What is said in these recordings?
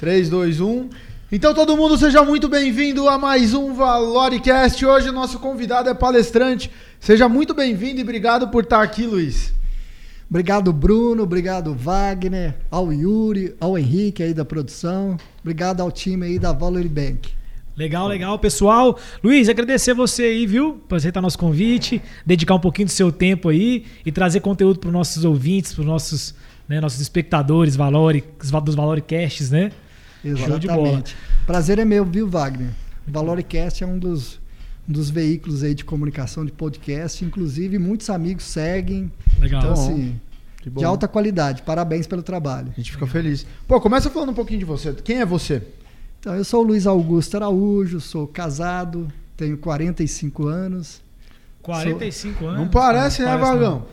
3, 2, 1. Então todo mundo seja muito bem-vindo a mais um Valoricast. Hoje o nosso convidado é palestrante. Seja muito bem-vindo e obrigado por estar aqui, Luiz. Obrigado, Bruno. Obrigado, Wagner, ao Yuri, ao Henrique aí da produção. Obrigado ao time aí da Valor Bank. Legal, legal, pessoal. Luiz, agradecer você aí, viu, por aceitar nosso convite, dedicar um pouquinho do seu tempo aí e trazer conteúdo para os nossos ouvintes, para os nossos, né, nossos espectadores, valores, dos Valoricasts, né? Exatamente. Prazer é meu, viu, Wagner? O Valoricast é um dos, um dos veículos aí de comunicação de podcast, inclusive muitos amigos seguem. Legal. Então, assim, de alta qualidade. Parabéns pelo trabalho. A gente fica feliz. Pô, começa falando um pouquinho de você. Quem é você? Então, eu sou o Luiz Augusto Araújo, sou casado, tenho 45 anos. 45 sou... anos? Não parece, né, Vagão?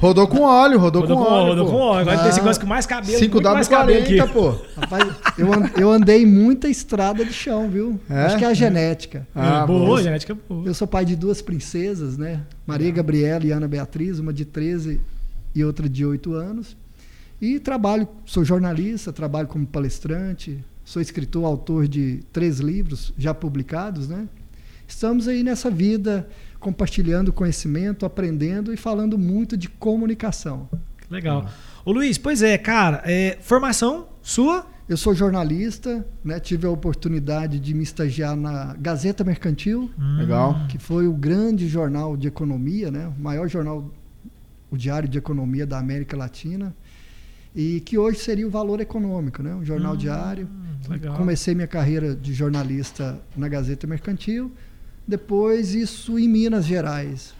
Rodou com óleo, rodou, rodou com, com, óleo. Rodou com óleo. Agora ah, tem esse negócio com mais cabelo. 5W40, pô. Rapaz, eu, eu andei muita estrada de chão, viu? É? Acho que é a genética. Ah, boa, genética boa. Eu sou pai de duas princesas, né? Maria Gabriela e Ana Beatriz, uma de 13 e outra de 8 anos. E trabalho, sou jornalista, trabalho como palestrante, Sou escritor, autor de três livros já publicados, né? Estamos aí nessa vida compartilhando conhecimento, aprendendo e falando muito de comunicação. Legal. Ô Luiz, pois é, cara, é, formação sua? Eu sou jornalista, né? tive a oportunidade de me estagiar na Gazeta Mercantil, hum. Legal. que foi o grande jornal de economia, né? o maior jornal, o diário de economia da América Latina e que hoje seria o Valor Econômico, né? um jornal hum, diário. Legal. Comecei minha carreira de jornalista na Gazeta Mercantil, depois isso em Minas Gerais.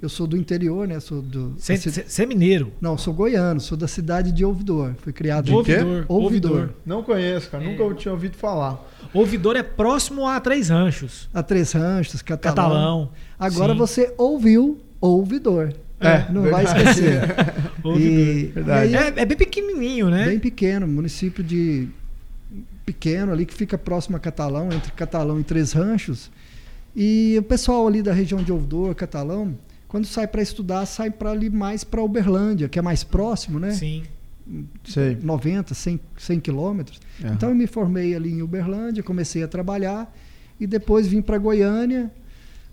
Eu sou do interior, né? Sou do. Você é mineiro? Não, sou goiano, sou da cidade de Ouvidor. Fui criado de Ouvidor. Ouvidor. Ouvidor. Não conheço, cara. É. Nunca tinha ouvido falar. Ouvidor é próximo a Três Ranchos. A Três Ranchos, Catalão. Catalão. Agora Sim. você ouviu Ouvidor. É, não verdade. vai esquecer. e, e aí, é, é, bem pequenininho, né? Bem pequeno, município de pequeno ali que fica próximo a Catalão, entre Catalão e Três Ranchos. E o pessoal ali da região de Ouvidor, Catalão, quando sai para estudar, sai para ali mais para Uberlândia, que é mais próximo, né? Sim. Sei. 90, 100, 100 quilômetros. Uhum. Então eu me formei ali em Uberlândia, comecei a trabalhar e depois vim para Goiânia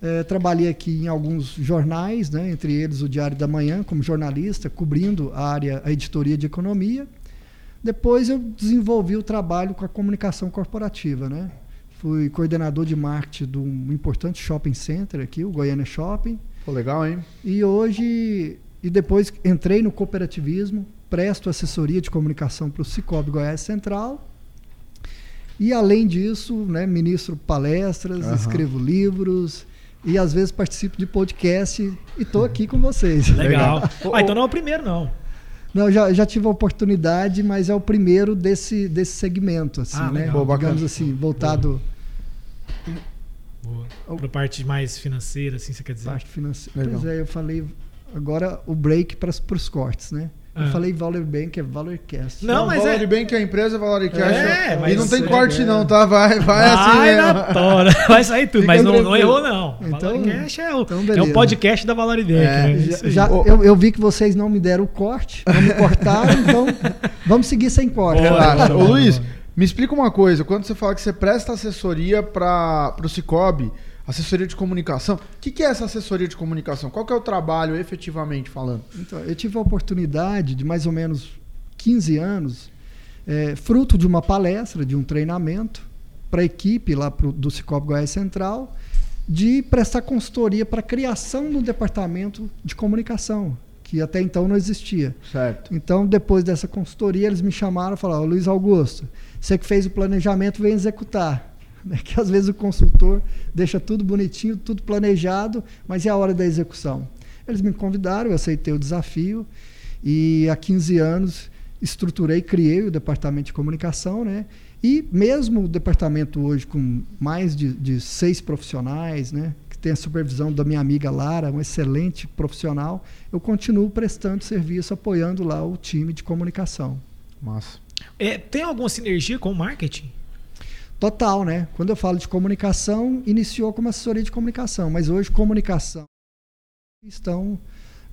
é, trabalhei aqui em alguns jornais, né, entre eles o Diário da Manhã, como jornalista, cobrindo a área, a editoria de economia. Depois eu desenvolvi o trabalho com a comunicação corporativa. Né? Fui coordenador de marketing de um importante shopping center aqui, o Goiânia Shopping. Pô, legal, hein? E hoje, e depois entrei no cooperativismo, presto assessoria de comunicação para o Cicobi Goiás Central. E além disso, né, ministro palestras, uhum. escrevo livros, e às vezes participo de podcast e estou aqui com vocês. Legal. ah, então não é o primeiro, não. Não, já, já tive a oportunidade, mas é o primeiro desse, desse segmento, assim, ah, né? Boa, Digamos assim, voltado. Para a parte mais financeira, assim, você quer dizer? Parte financeira. Legal. Pois é, eu falei agora o break para os cortes, né? Eu ah. falei Valor Bank é Valorcast. Não, não mas Valor é... Bank é a empresa Valorcast. É, mas e não tem corte é. não, tá? Vai, vai, vai assim mesmo. Na tora. Vai sair tudo, mas não, não, errou não. Então, Valorcast é o, então é o podcast da Valor Bank. É, né? já, já eu, eu, vi que vocês não me deram o corte, não me cortaram, então vamos seguir sem corte. Ô Luiz, me explica uma coisa. Quando você fala que você presta assessoria para o Cicobi, Assessoria de comunicação. O que, que é essa assessoria de comunicação? Qual que é o trabalho, efetivamente falando? Então, eu tive a oportunidade de mais ou menos 15 anos, é, fruto de uma palestra, de um treinamento, para a equipe lá pro, do Cicobi Goiás Central, de prestar consultoria para a criação do departamento de comunicação, que até então não existia. Certo. Então, depois dessa consultoria, eles me chamaram e falaram: Luiz Augusto, você que fez o planejamento, vem executar. Né? Que às vezes o consultor deixa tudo bonitinho, tudo planejado, mas é a hora da execução. Eles me convidaram, eu aceitei o desafio e há 15 anos estruturei, criei o departamento de comunicação, né? E mesmo o departamento hoje com mais de, de seis profissionais, né? Que tem a supervisão da minha amiga Lara, um excelente profissional, eu continuo prestando serviço, apoiando lá o time de comunicação. Massa. É, tem alguma sinergia com o marketing? Total, né? Quando eu falo de comunicação, iniciou como assessoria de comunicação, mas hoje comunicação estão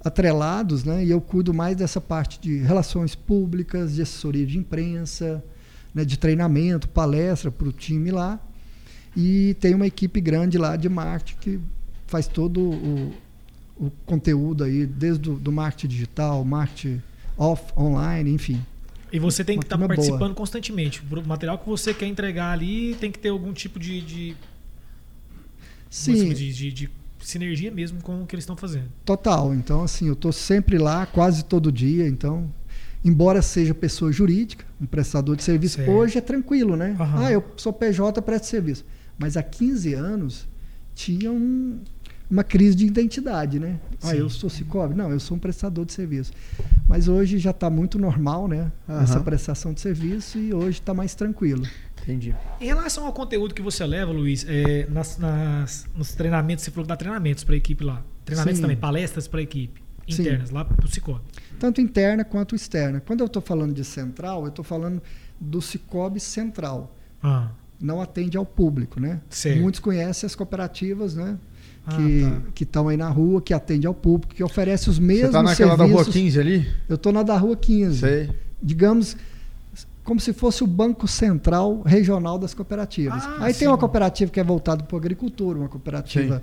atrelados, né? E eu cuido mais dessa parte de relações públicas, de assessoria de imprensa, né, de treinamento, palestra para o time lá. E tem uma equipe grande lá de marketing que faz todo o, o conteúdo aí, desde o do marketing digital, marketing off, online, enfim. E você tem que estar tá participando boa. constantemente. O material que você quer entregar ali tem que ter algum tipo de, de, Sim, de, de- de sinergia mesmo com o que eles estão fazendo. total. Então, assim, eu estou sempre lá, quase todo dia. Então, embora seja pessoa jurídica, um prestador de serviço, Certo. hoje é tranquilo, né? Aham. Ah, eu sou PJ, presto serviço. Mas há 15 anos tinha um- uma crise de identidade, né? Ah, Sim. eu sou Cicobi? Não, eu sou um prestador de serviço. Mas hoje já está muito normal, né? Aham. Essa prestação de serviço e hoje está mais tranquilo. Entendi. Em relação ao conteúdo que você leva, Luiz, é, nas, nas- nos treinamentos, você falou que dá treinamentos para a equipe lá. Treinamentos Sim. também, palestras para a equipe. Sim. Internas, lá para o Cicobi. Tanto interna quanto externa. Quando eu estou falando de central, eu estou falando do Cicobi Central. Ah, Não atende ao público, né? Certo. Muitos conhecem as cooperativas, né? Ah, que tá. que estão aí na rua, que atende ao público, que oferece os mesmos Você tá naquela da serviços. rua 15 ali? Eu estou na da Rua 15. Sei. Digamos como se fosse o Banco Central Regional das Cooperativas. Ah, aí sim. tem uma cooperativa que é voltada para a agricultura, uma cooperativa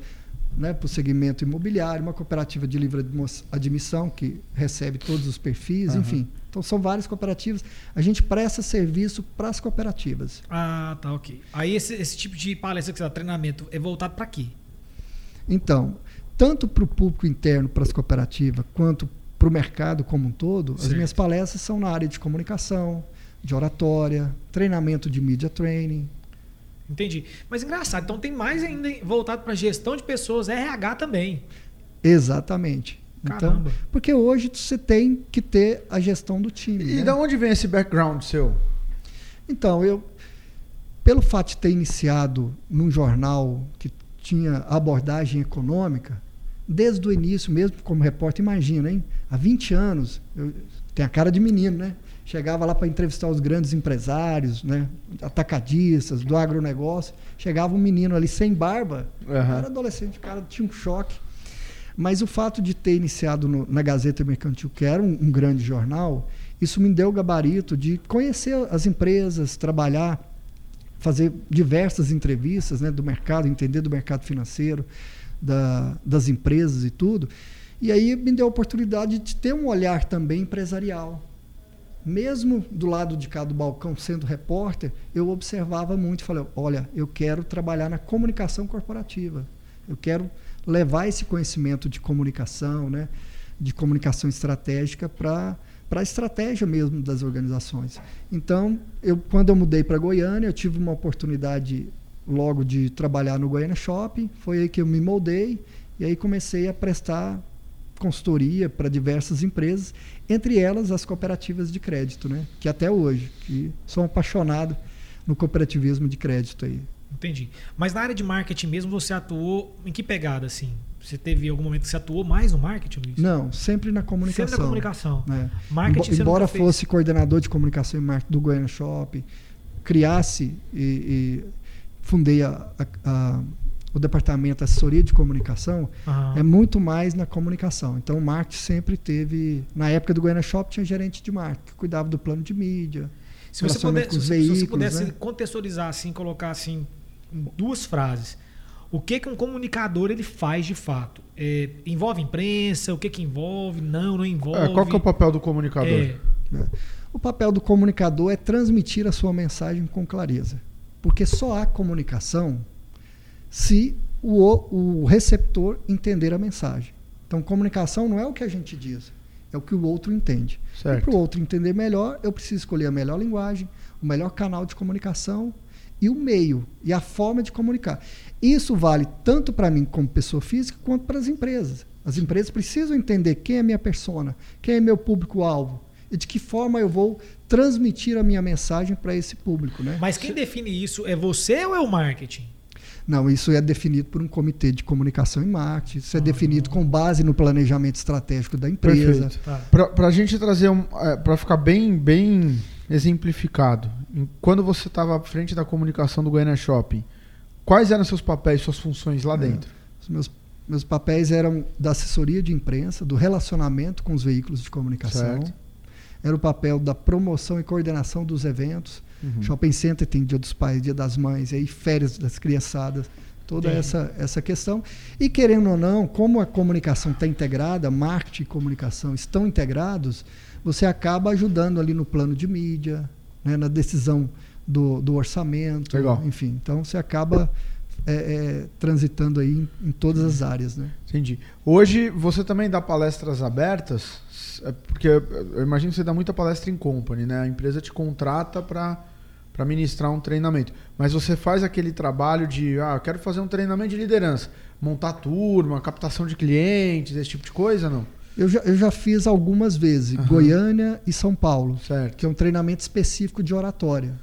né, para o segmento imobiliário, uma cooperativa de livre admissão, que recebe todos os perfis, Aham. enfim. Então são várias cooperativas. A gente presta serviço para as cooperativas. Ah, tá, ok. Aí esse, esse tipo de palestra que você dá, treinamento, é voltado para quê? Então, tanto para o público interno, para as cooperativas, quanto para o mercado como um todo, as Certo. minhas palestras são na área de comunicação, de oratória, treinamento de media training. Entendi. Mas engraçado, então tem mais ainda voltado para gestão de pessoas, RH também. Exatamente. Então, Caramba. porque hoje você tem que ter a gestão do time. E né? da onde vem esse background seu? Então, eu, pelo fato de ter iniciado num jornal que tinha abordagem econômica, desde o início, mesmo como repórter, imagina, hein? Há 20 anos, eu tenho a cara de menino, né? Chegava lá para entrevistar os grandes empresários, né? atacadistas, do agronegócio. Chegava um menino ali sem barba, Aham. era adolescente, o cara tinha um choque. Mas o fato de ter iniciado no- na Gazeta Mercantil, que era um, um grande jornal, isso me deu o gabarito de conhecer as empresas, trabalhar, fazer diversas entrevistas né, do mercado, entender do mercado financeiro, da- das empresas e tudo. E aí me deu a oportunidade de ter um olhar também empresarial. Mesmo do lado de cá do balcão, sendo repórter, eu observava muito e falei: olha, eu quero trabalhar na comunicação corporativa. Eu quero levar esse conhecimento de comunicação, né, de comunicação estratégica para para a estratégia mesmo das organizações. Então, eu, quando eu mudei para Goiânia, eu tive uma oportunidade logo de trabalhar no Goiânia Shopping. Foi aí que eu me moldei e aí comecei a prestar consultoria para diversas empresas, entre elas as cooperativas de crédito, né? Que até hoje, que sou apaixonado no cooperativismo de crédito aí. Entendi. Mas na área de marketing mesmo, você atuou em que pegada, assim? Você teve algum momento que você atuou mais no marketing, Luiz? Não, sempre na comunicação. Sempre na comunicação. né? Marketing Embo- embora nunca fez? fosse coordenador de comunicação e marketing do Goiânia Shopping, criasse e, e fundei a- a- a- o departamento de assessoria de comunicação, Aham. é muito mais na comunicação. Então, o marketing sempre teve. Na época do Goiânia Shopping, tinha gerente de marketing que cuidava do plano de mídia. Se você, puder, com os se, se você veículos, pudesse né? contextualizar assim, colocar assim em duas frases, o que que um comunicador ele faz de fato? É, envolve imprensa? O que que envolve? Não, não envolve. É, qual que é o papel do comunicador? É, né? O papel do comunicador é transmitir a sua mensagem com clareza. Porque só há comunicação se o, o receptor entender a mensagem. Então, comunicação não é o que a gente diz, é o que o outro entende. E Certo. para o outro entender melhor, eu preciso escolher a melhor linguagem, o melhor canal de comunicação e o meio e a forma de comunicar. Isso vale tanto para mim como pessoa física quanto para as empresas. As empresas precisam entender quem é minha persona, quem é meu público-alvo e de que forma eu vou transmitir a minha mensagem para esse público, né? Mas quem define isso é você ou é o marketing? Não, isso é definido por um comitê de comunicação e marketing. Isso é Ah. definido com base no planejamento estratégico da empresa. Perfeito. Tá. Pra gente trazer um. É, pra ficar bem, bem exemplificado, em- quando você estava à frente da comunicação do Goiânia Shopping, quais eram seus papéis, suas funções lá É. dentro? Os meus, meus papéis eram da assessoria de imprensa, do relacionamento com os veículos de comunicação. Certo. Era o papel da promoção e coordenação dos eventos. Uhum. Shopping Center tem Dia dos Pais, Dia das Mães, aí férias das criançadas, toda Sim. essa, essa questão. E querendo ou não, como a comunicação está integrada, marketing e comunicação estão integrados, você acaba ajudando ali no plano de mídia, né, na decisão do, do orçamento, Legal. enfim. Então você acaba é, é, transitando aí em, em todas as áreas, né? Entendi. Hoje você também dá palestras abertas? É, Porque eu imagino que você dá muita palestra em company, né? A empresa te contrata para para ministrar um treinamento. Mas você faz aquele trabalho de, ah, eu quero fazer um treinamento de liderança, montar turma, captação de clientes, esse tipo de coisa, não? Eu já, eu já fiz algumas vezes, Aham. Goiânia e São Paulo, Certo. que é um treinamento específico de oratória.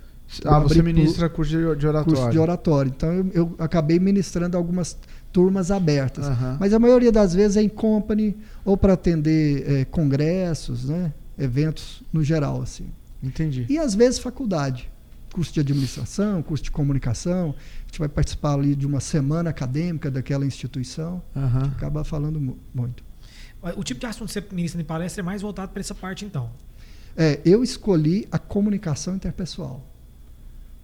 Ah, Eu você abri ministra curso de, de oratório. curso de oratório. Então eu, eu acabei ministrando algumas turmas abertas. Aham. Mas a maioria das vezes é em company ou para atender eh, congressos, né? eventos no geral. assim. Entendi. E às vezes faculdade. Curso de administração, curso de comunicação. A gente vai participar ali de uma semana acadêmica daquela instituição. Aham. Acaba falando mu- muito. O tipo de assunto que você ministra em palestra é mais voltado para essa parte, então. É, eu escolhi a comunicação interpessoal.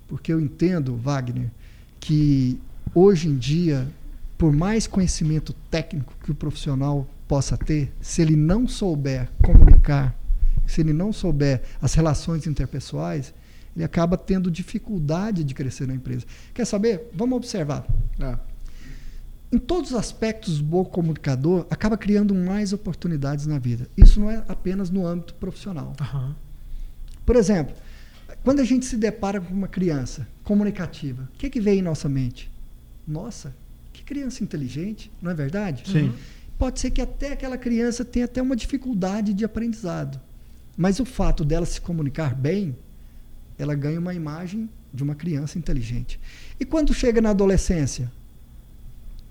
Porque eu entendo, Wagner, que hoje em dia, por mais conhecimento técnico que o profissional possa ter, se ele não souber comunicar, se ele não souber as relações interpessoais, ele acaba tendo dificuldade de crescer na empresa. Quer saber? Vamos observar. É. Em todos os aspectos, o bom comunicador acaba criando mais oportunidades na vida. Isso não é apenas no âmbito profissional. Aham. Por exemplo, quando a gente se depara com uma criança comunicativa, o que, que vem em nossa mente? Nossa, criança inteligente, não é verdade? Sim. Pode ser que até aquela criança tenha até uma dificuldade de aprendizado. Mas o fato dela se comunicar bem, ela ganha uma imagem de uma criança inteligente. E quando chega na adolescência?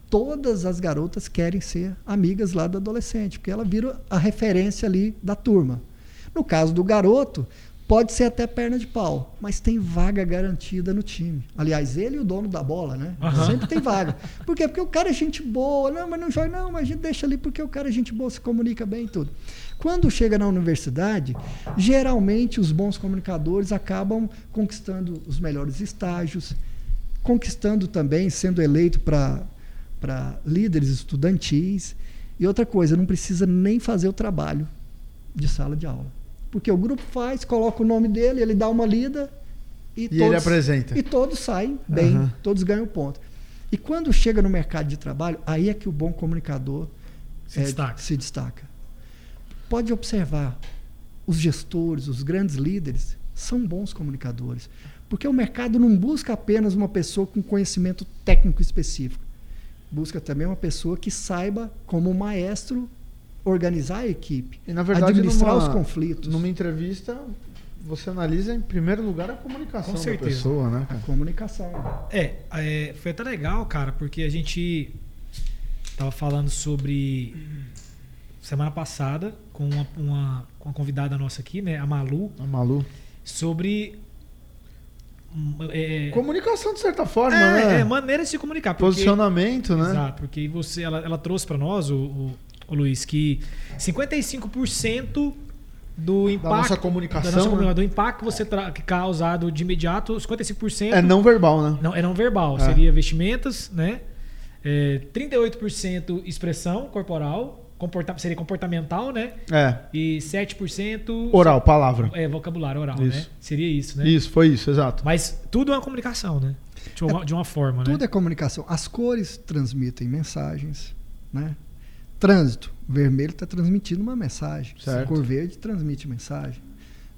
Todas as garotas querem ser amigas lá do adolescente, porque ela vira a referência ali da turma. No caso do garoto, pode ser até perna de pau, mas tem vaga garantida no time. Aliás, ele e o dono da bola, né? Aham. Sempre tem vaga. Por quê? Porque o cara é gente boa. Não, mas não joga. Não, mas a gente deixa ali porque o cara é gente boa, se comunica bem e tudo. Quando chega na universidade, geralmente os bons comunicadores acabam conquistando os melhores estágios, conquistando também, sendo eleito para líderes estudantis. E outra coisa, não precisa nem fazer o trabalho de sala de aula. Porque o grupo faz, coloca o nome dele, ele dá uma lida e, E ele apresenta. e todos saem bem, Aham. todos ganham ponto. E quando chega no mercado de trabalho, aí é que o bom comunicador Se é, destaca. se destaca. Pode observar, os gestores, os grandes líderes, são bons comunicadores. Porque o mercado não busca apenas uma pessoa com conhecimento técnico específico. Busca também uma pessoa que saiba, como maestro, organizar a equipe, E na verdade, administrar numa, os conflitos. numa entrevista, você analisa em primeiro lugar a comunicação Com da certeza. pessoa, né? A comunicação. É, é, foi até legal, cara, porque a gente tava falando sobre semana passada com uma, uma, com uma convidada nossa aqui, né, a Malu, A Malu. sobre é, Comunicação, de certa forma, é, né? é, maneiras de se comunicar. porque- Posicionamento, né? Exato, porque você, ela, ela trouxe para nós, o, o Luiz, que 55% do impacto nossa comunicação, da nossa né? do impacto que você tra- que causado de imediato, 55% É não verbal, né? não, é não verbal, É. seria vestimentas, né? É, 38% expressão corporal, comporta, seria comportamental, né? É. E 7% Oral, palavra. é vocabulário oral, Isso. né? Seria isso, né? Isso, foi isso, exato. Mas tudo é uma comunicação, né? De uma, de uma forma, Tudo né? é comunicação. As cores transmitem mensagens, né? Trânsito, vermelho está transmitindo uma mensagem. Certo. Cor verde transmite mensagem,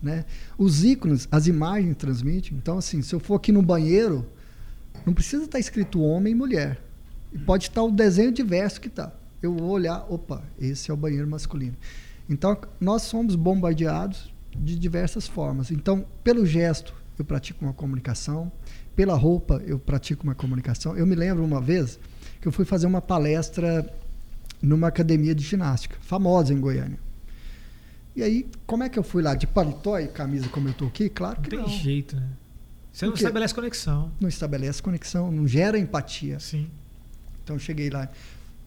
né? Os ícones, as imagens transmitem. Então, assim, se eu for aqui no banheiro, não precisa estar escrito homem e mulher. E pode estar o desenho diverso que está. Eu vou olhar, opa, esse é o banheiro masculino. Então, nós somos bombardeados de diversas formas. Então, pelo gesto, eu pratico uma comunicação. Pela roupa, eu pratico uma comunicação. Eu me lembro uma vez que eu fui fazer uma palestra numa academia de ginástica, famosa em Goiânia. E aí, como é que eu fui lá? De paletó e camisa como eu tô aqui? Claro Não que tem não. jeito, né? Você não estabelece conexão. Não estabelece conexão, não gera empatia. Sim. Então cheguei lá,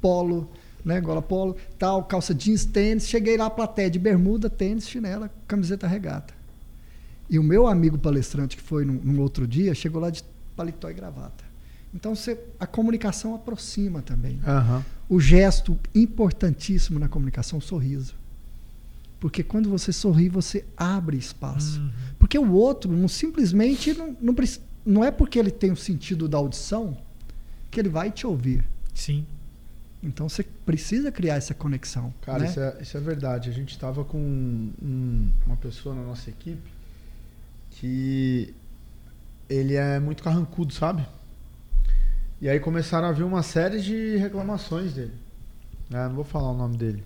polo, né? Gola polo, tal, calça jeans, tênis. Cheguei lá, plateia de bermuda, tênis, chinela, camiseta regata. E o meu amigo palestrante, que foi num, num outro dia, chegou lá de paletó e gravata. Então você, a comunicação aproxima também. Aham. O gesto importantíssimo na comunicação, o sorriso. Porque quando você sorri, você abre espaço. Uhum. Porque o outro não simplesmente não, não, não é porque ele tem o sentido da audição que ele vai te ouvir. Sim. Então você precisa criar essa conexão. Cara, né? isso, é, isso é verdade. A gente tava com um- uma pessoa na nossa equipe que ele é muito carrancudo, sabe? E aí começaram a vir uma série de reclamações dele. né? não vou falar o nome dele.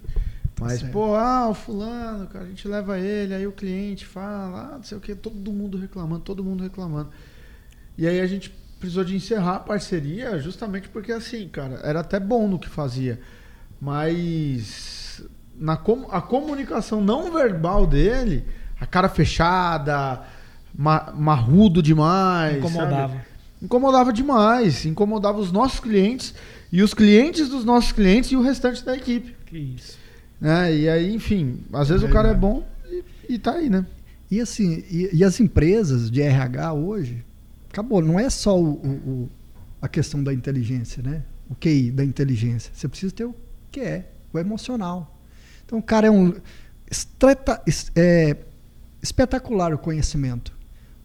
Mas, certo. pô, ah, o fulano, cara, a gente leva ele, aí o cliente fala, ah, não sei o que, todo mundo reclamando, todo mundo reclamando. E aí a gente precisou de encerrar a parceria justamente porque, assim, cara, era até bom no que fazia. Mas na com- a comunicação não verbal dele, a cara fechada, ma- marrudo demais. Incomodava. sabe? Incomodava demais. Incomodava os nossos clientes e os clientes dos nossos clientes e o restante da equipe. Que isso. Né? E aí, enfim, às vezes o cara é bom e, e tá aí, né? E assim, e, e as empresas de RH hoje, acabou, não é só o, o- o- a questão da inteligência, né? O QI da inteligência. Você precisa ter o que é, o emocional. Então o cara é um estreta- es- é, espetacular o conhecimento,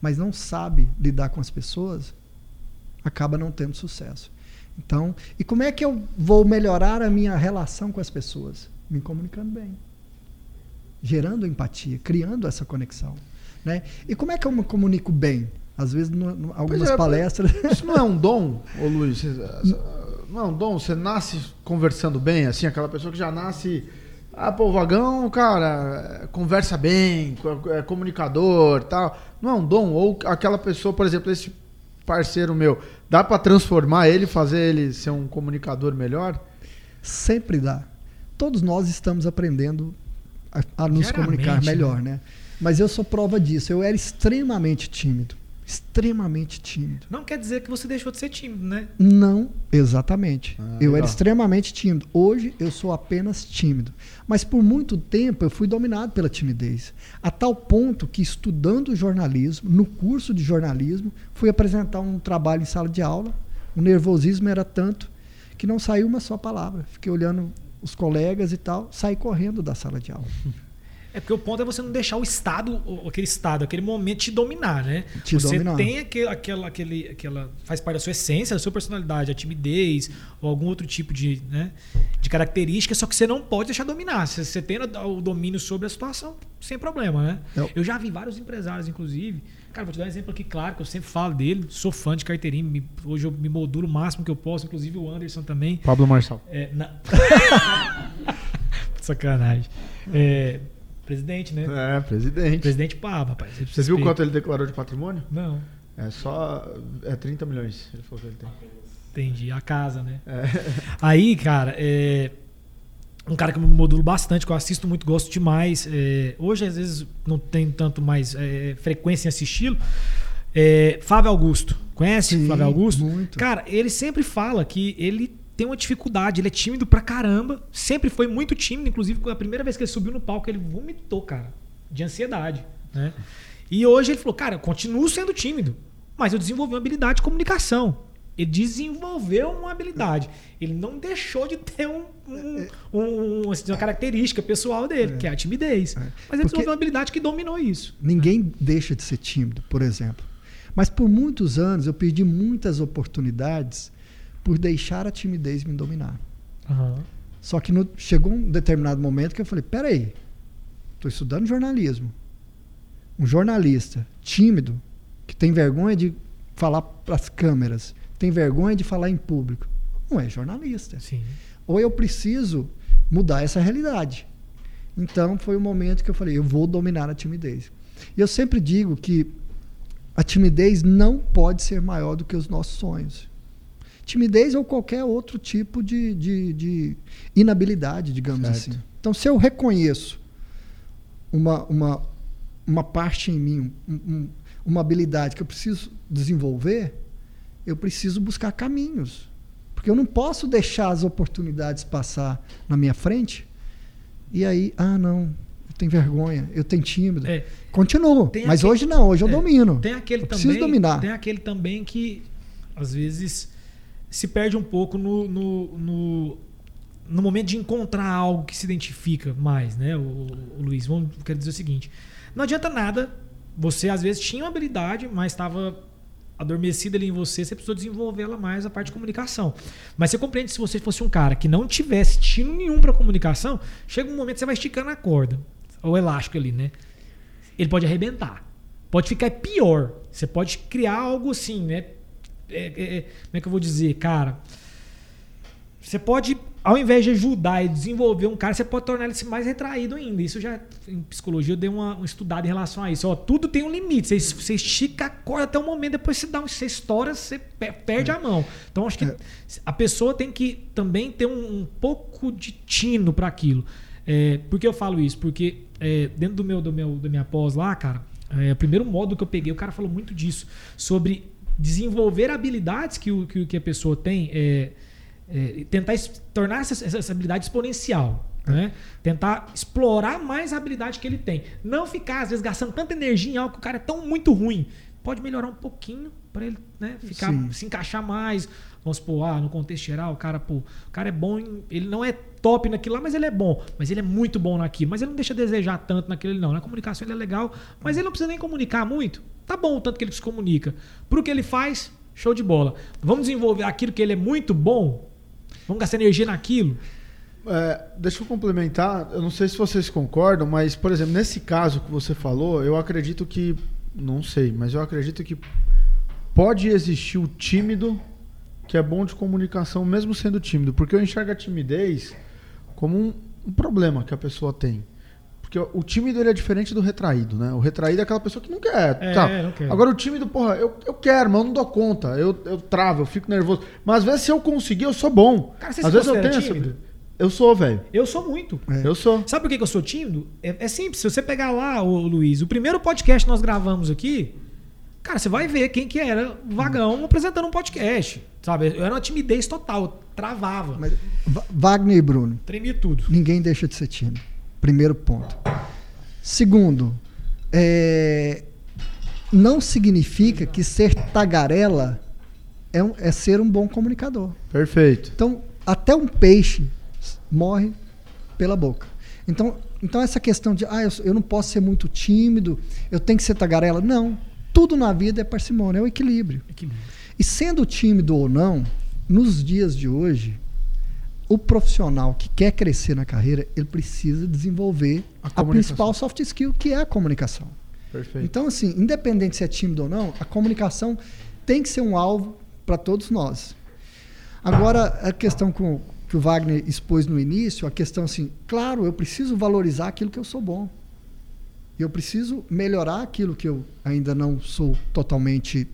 mas não sabe lidar com as pessoas, acaba não tendo sucesso. Então, e como é que eu vou melhorar a minha relação com as pessoas? Me comunicando bem gerando empatia, criando essa conexão. Né? E como é que eu me comunico bem? Às vezes, no, no- algumas é, palestras. Isso não é um dom, ô Luiz? Não é um dom? Você nasce conversando bem, assim, aquela pessoa que já nasce. Ah, pô, o vagão, cara, conversa bem, é comunicador tal. Não é um dom? Ou aquela pessoa, por exemplo, esse parceiro meu, dá pra transformar ele, fazer ele ser um comunicador melhor? Sempre dá. Todos nós estamos aprendendo a, a nos comunicar né? melhor, né? Mas eu sou prova disso. Eu era extremamente tímido. Extremamente tímido. Não quer dizer que você deixou de ser tímido, né? Não, exatamente. Ah, eu legal. era extremamente tímido. Hoje eu sou apenas tímido. Mas por muito tempo eu fui dominado pela timidez. A tal ponto que, estudando jornalismo, no curso de jornalismo, fui apresentar um trabalho em sala de aula. O nervosismo era tanto que não saiu uma só palavra. Fiquei olhando os colegas e tal, saí correndo da sala de aula. É porque o ponto é você não deixar o estado, aquele estado, aquele momento te dominar, né? Te você dominar. tem aquele, aquela, aquele, aquela. faz parte da sua essência, da sua personalidade, a timidez ou algum outro tipo de, né, de característica, só que você não pode deixar dominar. Você, você tem o domínio sobre a situação, sem problema, né? Eu- Eu já vi vários empresários, inclusive. Cara, vou te dar um exemplo aqui, claro, que eu sempre falo dele, sou fã de carteirinha, me- hoje eu me modulo o máximo que eu posso, inclusive o Anderson também. Pablo Marçal. É, na... Sacanagem. É, presidente, né? É, presidente. Presidente Pava, rapaz. Você viu quanto ele declarou de patrimônio? Não, É só. É 30 milhões, ele falou que ele tem. entendi. A casa, né? É. Aí, cara, é. Um cara que eu me modulo bastante, que eu assisto muito, gosto demais. é, hoje, às vezes, não tem tanto mais é, frequência em assisti-lo. É, Flávio Augusto. Conhece Sim, Flávio Augusto? muito. Cara, ele sempre fala que ele tem uma dificuldade, ele é tímido pra caramba. Sempre foi muito tímido, inclusive, a primeira vez que ele subiu no palco, ele vomitou, cara, de ansiedade. Né? E hoje ele falou, cara, eu continuo sendo tímido, mas eu desenvolvi uma habilidade de comunicação. Ele desenvolveu uma habilidade. Ele não deixou de ter um, um- um- assim, uma característica pessoal dele, que é a timidez. Mas ele Porque- desenvolveu uma habilidade que dominou isso. Ninguém deixa de ser tímido, por exemplo. Mas por muitos anos eu perdi muitas oportunidades por deixar a timidez me dominar. Só que no- chegou um determinado momento que eu falei: peraí, estou estudando jornalismo. Um jornalista tímido, que tem vergonha de falar para as câmeras, tem vergonha de falar em público, não é jornalista. Sim. Ou eu preciso mudar essa realidade. Então foi o momento que eu falei: eu vou dominar a timidez. E eu sempre digo que a timidez não pode ser maior do que os nossos sonhos. Timidez ou qualquer outro tipo de, de, de inabilidade, digamos Certo. assim. Então, se eu reconheço uma, uma, uma parte em mim, um- um- uma habilidade que eu preciso desenvolver, eu preciso buscar caminhos. Porque eu não posso deixar as oportunidades passar na minha frente e aí, ah, não, eu tenho vergonha, eu tenho tímido. É. Continuo. Tem Mas aquele- hoje não, hoje eu É, domino. Tem aquele eu também. preciso dominar. Tem aquele também que às vezes se perde um pouco no, no, no, no momento de encontrar algo que se identifica mais, né, o, o Luiz? Vamos, quero dizer o seguinte: não adianta nada. Você às vezes tinha uma habilidade, mas estava adormecida ali em você, você precisou desenvolver ela mais a parte de comunicação. Mas você compreende se você fosse um cara que não tivesse tino nenhum para comunicação, chega um momento que você vai esticando a corda, o elástico ali, né? Ele pode arrebentar. Pode ficar pior. Você pode criar algo assim, né? É, é, é, como é que eu vou dizer, cara? Você pode, ao invés de ajudar e desenvolver um cara, você pode tornar ele mais retraído ainda. Isso já, em psicologia, eu dei uma, um estudado em relação a isso. Ó, tudo tem um limite. Você, você estica a corda até um momento, depois você dá um, você estoura, você pe- perde a mão. Então, acho que É. a pessoa tem que também ter um, um pouco de tino para aquilo. É, por que eu falo isso? Porque é, dentro do meu, do meu, da minha pós lá, cara, é, o primeiro módulo que eu peguei, o cara falou muito disso. Sobre desenvolver habilidades que, o, que, que a pessoa tem. é, é, tentar tornar essa, essa- essa habilidade exponencial. Né? Tentar explorar mais a habilidade que ele tem. Não ficar, às vezes, gastando tanta energia em algo que o cara é tão muito ruim. Pode melhorar um pouquinho para ele né, ficar, Sim. se encaixar mais. Vamos supor, ah, no contexto geral, o cara, pô, o cara é bom, em, ele não é top naquilo lá, mas ele é bom. Mas ele é muito bom naquilo. Mas ele não deixa desejar tanto naquilo não. Na comunicação ele é legal, mas ele não precisa nem comunicar muito. Tá bom o tanto que ele se comunica. Pro que ele faz, show de bola. Vamos desenvolver aquilo que ele é muito bom. Vamos gastar energia naquilo. É, deixa eu complementar. Eu não sei se vocês concordam, mas, por exemplo, nesse caso que você falou, eu acredito que. Não sei, mas eu acredito que pode existir o tímido que é bom de comunicação, mesmo sendo tímido. Porque eu enxergo a timidez como um, um problema que a pessoa tem. Porque o tímido ele é diferente do retraído, né? O retraído é aquela pessoa que não quer. É, tá? Agora o tímido, porra, eu, eu quero, mas eu não dou conta. Eu, eu travo, eu fico nervoso. Mas às vezes se eu conseguir, eu sou bom. Cara, você às se vezes eu tenho essa- tímido? Eu sou, velho. Eu sou muito. É. Eu sou. Sabe por que eu sou tímido? É, é simples. Se você pegar lá, o Luiz, o primeiro podcast que nós gravamos aqui, cara, você vai ver quem que era o vagão apresentando um podcast. Sabe? Eu era uma timidez total. Travava. Mas, Wagner e Bruno, Tremia tudo. ninguém deixa de ser tímido. Primeiro ponto. Segundo, é, não significa que ser tagarela é, um- é ser um bom comunicador. Perfeito. Então, até um peixe morre pela boca. Então, então essa questão de, ah, eu, eu não posso ser muito tímido, eu tenho que ser tagarela. Não. Tudo na vida é parcimônia, é o equilíbrio. Equilíbrio. E sendo tímido ou não, nos dias de hoje, o profissional que quer crescer na carreira, ele precisa desenvolver A a, principal soft skill, que é a comunicação. Perfeito. Então, assim, independente se é tímido ou não, a comunicação tem que ser um alvo para todos nós. Agora, a questão com, que o Wagner expôs no início, a questão assim, claro, eu preciso valorizar aquilo que eu sou bom. Eu preciso melhorar aquilo que eu ainda não sou totalmente,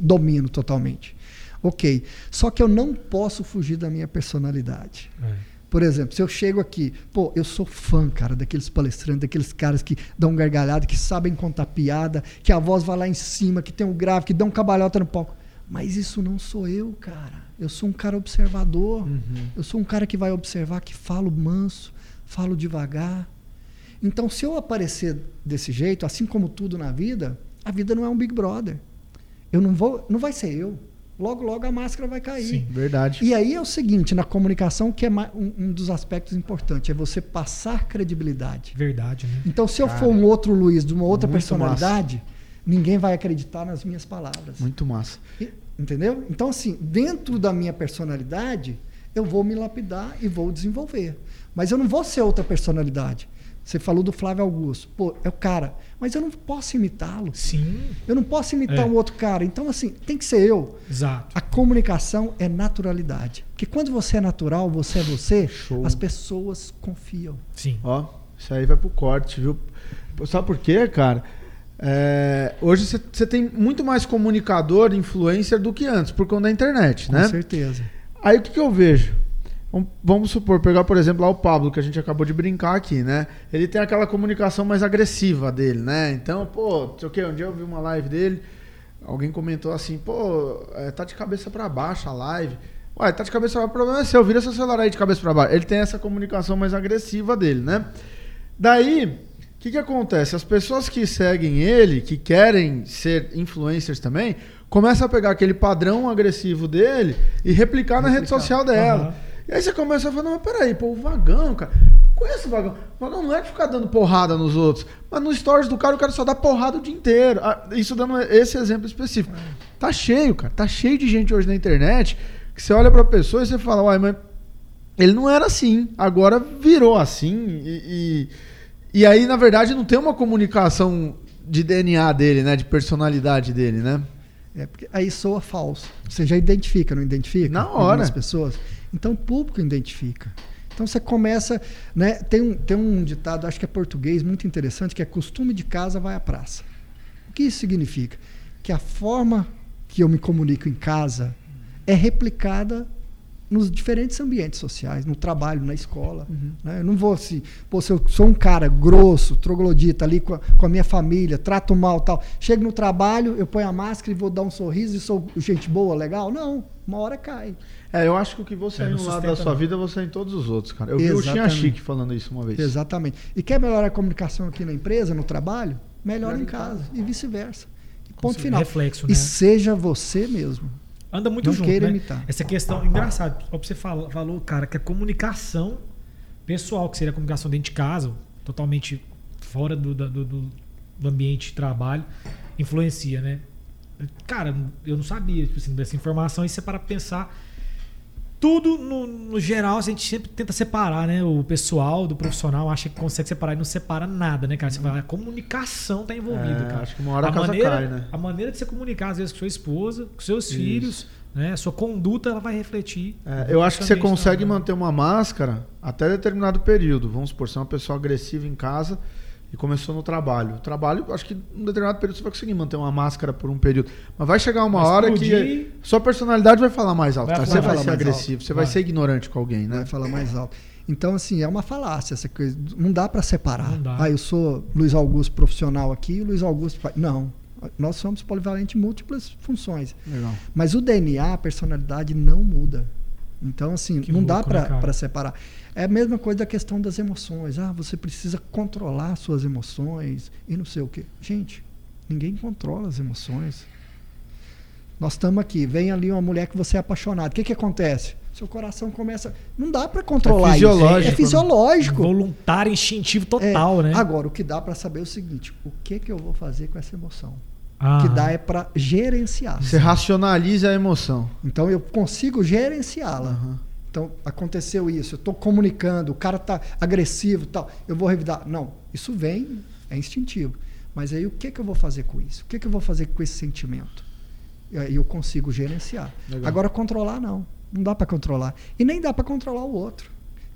domino totalmente. Ok. Só que eu não posso fugir da minha personalidade. É. Por exemplo, se eu chego aqui, pô, eu sou fã, cara, daqueles palestrantes, daqueles caras que dão gargalhada, que sabem contar piada, que a voz vai lá em cima, que tem um grave, que dão cabalhota no palco. Mas isso não sou eu, cara. Eu sou um cara observador. Uhum. Eu sou um cara que vai observar, que falo manso, falo devagar. Então, se eu aparecer desse jeito, assim como tudo na vida, a vida não é um Big Brother. Eu não vou, não vai ser eu. Logo, logo a máscara vai cair. Sim. Verdade. E aí é o seguinte, na comunicação, que é um, um dos aspectos importantes, é você passar credibilidade. Verdade, né? Então, se eu Cara, for um outro Luiz, de uma outra personalidade, ninguém vai acreditar nas minhas palavras. Muito massa. E- Entendeu? Então, assim, dentro da minha personalidade, eu vou me lapidar e vou desenvolver. Mas eu não vou ser outra personalidade. Você falou do Flávio Augusto. Pô, é o cara. Mas eu não posso imitá-lo. Sim, Eu não posso imitar É. um outro cara. Então, assim, tem que ser eu. exato. A comunicação é naturalidade. Porque quando você é natural, você é você, Show. as pessoas confiam. Sim. Ó, isso aí vai pro corte, viu? Sabe por quê, cara? É, hoje você- tem muito mais comunicador, influencer do que antes, por conta da internet, Com né? certeza. Aí o que, que eu vejo? Vamos- supor, pegar, por exemplo, lá o Pablo, que a gente acabou de brincar aqui, né? Ele tem aquela comunicação mais agressiva dele, né? Então, pô, não sei o quê, um dia eu vi uma live dele, alguém comentou assim, pô, é, tá de cabeça pra baixo a live. Ué, tá de cabeça pra baixo, o problema é seu, vira seu celular aí de cabeça pra baixo. Ele tem essa comunicação mais agressiva dele, né? Daí, o que que acontece? As pessoas que seguem ele, que querem ser influencers também, começam a pegar aquele padrão agressivo dele e replicar, na rede Replicar. social dela. Aham. E aí você começa a falar, não, mas peraí, pô, o vagão, cara. Conhece o vagão? O vagão não é de ficar dando porrada nos outros. Mas no stories do cara, o cara só dá porrada o dia inteiro. Ah, Isso dando esse exemplo específico. Tá cheio, cara. Tá cheio de gente hoje na internet que você olha pra pessoa e você fala, uai, mas ele não era assim. Agora virou assim. E, e, e aí, na verdade, não tem uma comunicação de DNA dele, né? De personalidade dele, né? É, porque aí soa falso. Você já identifica, não identifica? Na hora. Algumas pessoas. Então o público identifica. Então você começa, né? Tem um, tem um ditado, acho que é português, muito interessante, que é costume de casa vai à praça. O que isso significa? Que a forma que eu me comunico em casa é replicada nos diferentes ambientes sociais, no trabalho, na escola. né? Eu não vou assim, pô, se eu sou um cara grosso, troglodita ali com a, com a minha família, trato mal tal, chego no trabalho, eu ponho a máscara e vou dar um sorriso e sou gente boa, legal? Não, uma hora cai. É, eu acho que o que você É, é, no lado da sua não. vida, você é em todos os outros, cara. Eu vi o Exatamente. Xinha Chique falando isso uma vez. Exatamente. E quer melhorar a comunicação aqui na empresa, no trabalho? Melhora Melhora em em casa. casa. E vice-versa. E Ponto final. reflexo, E né? seja você mesmo. Anda muito Não junto, queira né? imitar. Essa questão, engraçado, ó, pra você fala, falou, cara, que a comunicação pessoal, que seria a comunicação dentro de casa, totalmente fora do, do, do- do ambiente de trabalho, influencia, né? Cara, eu não sabia tipo assim, dessa informação e você para pensar. Tudo no, no geral, a gente sempre tenta separar, né? O pessoal do profissional acha que consegue separar e não separa nada, né, cara? Você fala, a comunicação tá envolvida, É, cara. acho que uma hora a casa maneira, cai, né? A maneira de você comunicar, às vezes, com sua esposa, com seus Isso. filhos, né? A sua conduta, ela vai refletir. É, eu acho que você consegue manter uma máscara até determinado período. Vamos supor, você é uma pessoa agressiva em casa e começou no trabalho. O trabalho, acho que em um determinado período você vai conseguir manter uma máscara por um período. Mas vai chegar uma hora que sua personalidade vai falar mais alto. Vai falar Você vai ser alto. agressivo, você vai. Vai. ser ignorante com alguém, né? Vai falar mais alto. Então, assim, é uma falácia essa coisa. Não dá para separar. Dá. Ah, eu sou Luiz Augusto profissional aqui e Luiz Augusto. Não. Nós somos polivalentes em múltiplas funções. Legal. Mas o DNA, a personalidade, não muda. Então, assim, Que não dá louco, né, cara? para separar. É a mesma coisa da questão das emoções. Ah, você precisa controlar suas emoções e não sei o quê. Gente, ninguém controla as emoções. Nós estamos aqui, vem ali uma mulher que você é apaixonado. O que, que acontece? Seu coração começa. Não dá para controlar isso. fisiológico, É né? fisiológico. Voluntário, instintivo É, total, né? Agora, o que dá para saber é o seguinte: o que, que eu vou fazer com essa emoção? Ah, que dá é para gerenciar. Você racionaliza a emoção. Então eu consigo gerenciá-la. Aham. Então, aconteceu isso, eu estou comunicando, o cara está agressivo tal, eu vou revidar. Não, isso vem, é instintivo. Mas aí o que, que eu vou fazer com isso? O que, que eu vou fazer com esse sentimento? E aí eu consigo gerenciar. Legal. Agora, controlar, não. Não dá para controlar. E nem dá para controlar o outro.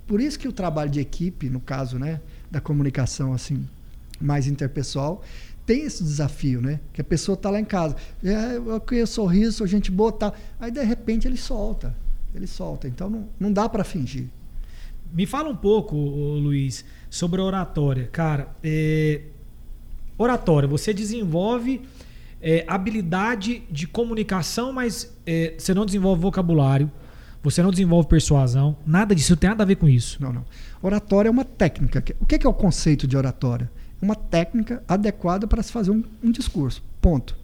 Por isso que o trabalho de equipe, no caso né, da comunicação assim mais interpessoal, tem esse desafio, né? Que a pessoa está lá em casa, é, eu conheço sorriso, sou gente boa, tal. Aí de repente ele solta, ele solta. Então não, não dá para fingir. Me fala um pouco, Luiz, sobre oratória. Cara, é, oratória, você desenvolve é, habilidade de comunicação, mas é, você não desenvolve vocabulário, você não desenvolve persuasão, nada disso, tem nada a ver com isso. Não, não. Oratória é uma técnica. O que é, que é o conceito de oratória? Uma técnica adequada para se fazer um, um discurso. Ponto.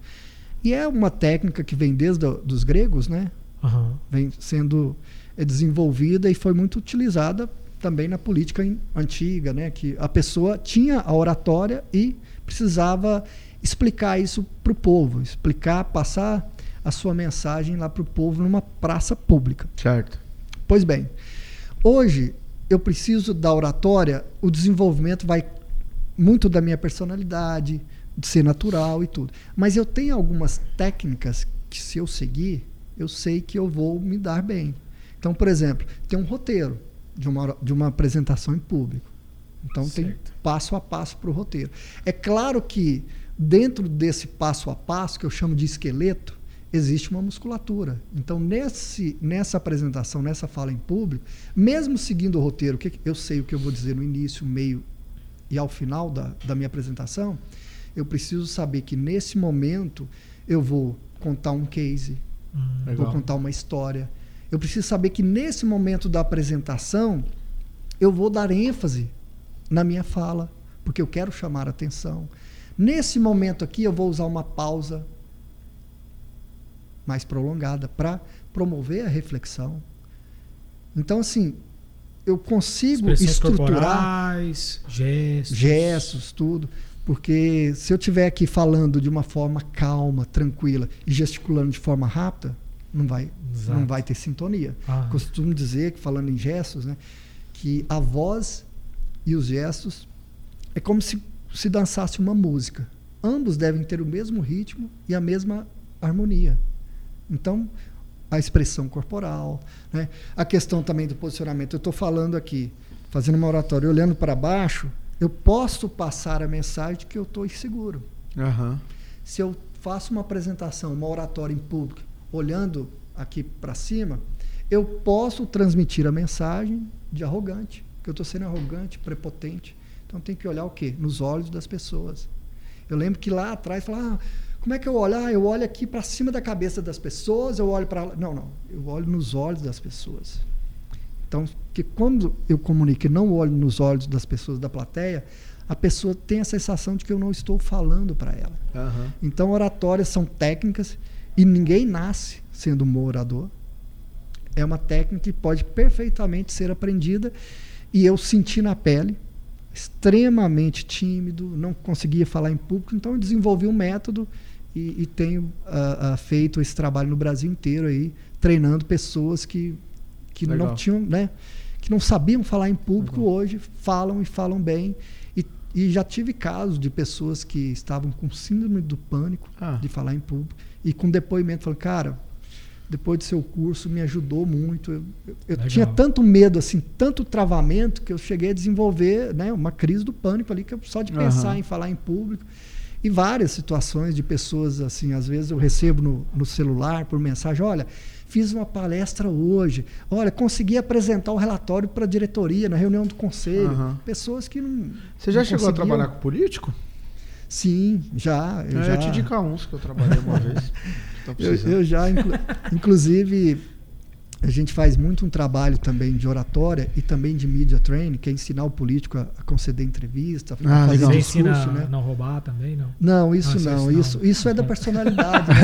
E é uma técnica que vem desde o- dos gregos, né? Aham. Vem sendo é, desenvolvida e foi muito utilizada também na política in- antiga, né? Que a pessoa tinha a oratória e precisava explicar isso para o povo, explicar, passar a sua mensagem lá para o povo numa praça pública. Certo. Pois bem, hoje eu preciso da oratória, o desenvolvimento vai muito da minha personalidade, de ser natural e tudo. Mas eu tenho algumas técnicas que, se eu seguir, eu sei que eu vou me dar bem. Então, por exemplo, tem um roteiro de uma, de uma apresentação em público. Então, tem Certo. passo a passo para o roteiro. É claro que dentro desse passo a passo, que eu chamo de esqueleto, existe uma musculatura. Então, nesse, nessa apresentação, nessa fala em público, mesmo seguindo o roteiro, que eu sei o que eu vou dizer no início, meio e ao final da, da minha apresentação, eu preciso saber que nesse momento eu vou contar um case, Hum, vou contar uma história, Eu preciso saber que nesse momento da apresentação eu vou dar ênfase na minha fala, porque eu quero chamar a atenção. Nesse momento aqui eu vou usar uma pausa mais prolongada para promover a reflexão. Então assim, eu consigo estruturar gestos. gestos, tudo. Porque se eu estiver aqui falando de uma forma calma, tranquila e gesticulando de forma rápida, não vai, não vai ter sintonia. Ah. Costumo dizer que, falando em gestos, né, que a voz e os gestos é como se se dançasse uma música. Ambos devem ter o mesmo ritmo e a mesma harmonia. Então, a expressão corporal, né? a questão também do posicionamento. Eu estou falando aqui, fazendo uma oratória, olhando para baixo, eu posso passar a mensagem de que eu estou inseguro. Uhum. Se eu faço uma apresentação, uma oratória em público, olhando aqui para cima, eu posso transmitir a mensagem de arrogante, que eu estou sendo arrogante, prepotente. Então tem que olhar o quê? Nos olhos das pessoas. Eu lembro que lá atrás falava, ah, como é que eu olho? Ah, eu olho aqui para cima da cabeça das pessoas, eu olho para. Não, não. Eu olho nos olhos das pessoas. Então, que quando eu comunico e não olho nos olhos das pessoas da plateia, a pessoa tem a sensação de que eu não estou falando para ela. Uhum. Então, oratórias são técnicas e ninguém nasce sendo um orador. É uma técnica que pode perfeitamente ser aprendida e eu senti na pele, extremamente tímido, não conseguia falar em público, então eu desenvolvi um método e, e tenho uh, uh, feito esse trabalho no Brasil inteiro aí, treinando pessoas que, que não tinham, né, que não sabiam falar em público, Legal. hoje falam e falam bem. E, e, já tive casos de pessoas que estavam com síndrome do pânico ah. de falar em público e com depoimento falando, cara, depois do seu curso me ajudou muito. Eu, eu tinha tanto medo, assim, tanto travamento que eu cheguei a desenvolver, né, uma crise do pânico ali que eu, só de pensar uhum. em falar em público e várias situações de pessoas assim, às vezes eu recebo no, no celular por mensagem, olha, fiz uma palestra hoje, olha, consegui apresentar o relatório para a diretoria na reunião do conselho. Uhum. Pessoas que não. Você já não chegou a trabalhar com político? Sim, já. Eu, eu já te indicar uns que eu trabalhei uma vez. eu, eu, já, inclu inclusive, a gente faz muito um trabalho também de oratória e também de media training, que é ensinar o político a, a conceder entrevista, a ah, fazer Você discurso, ensina né? não roubar também, não? Não, isso ah, não. Isso, isso, isso é da personalidade, né,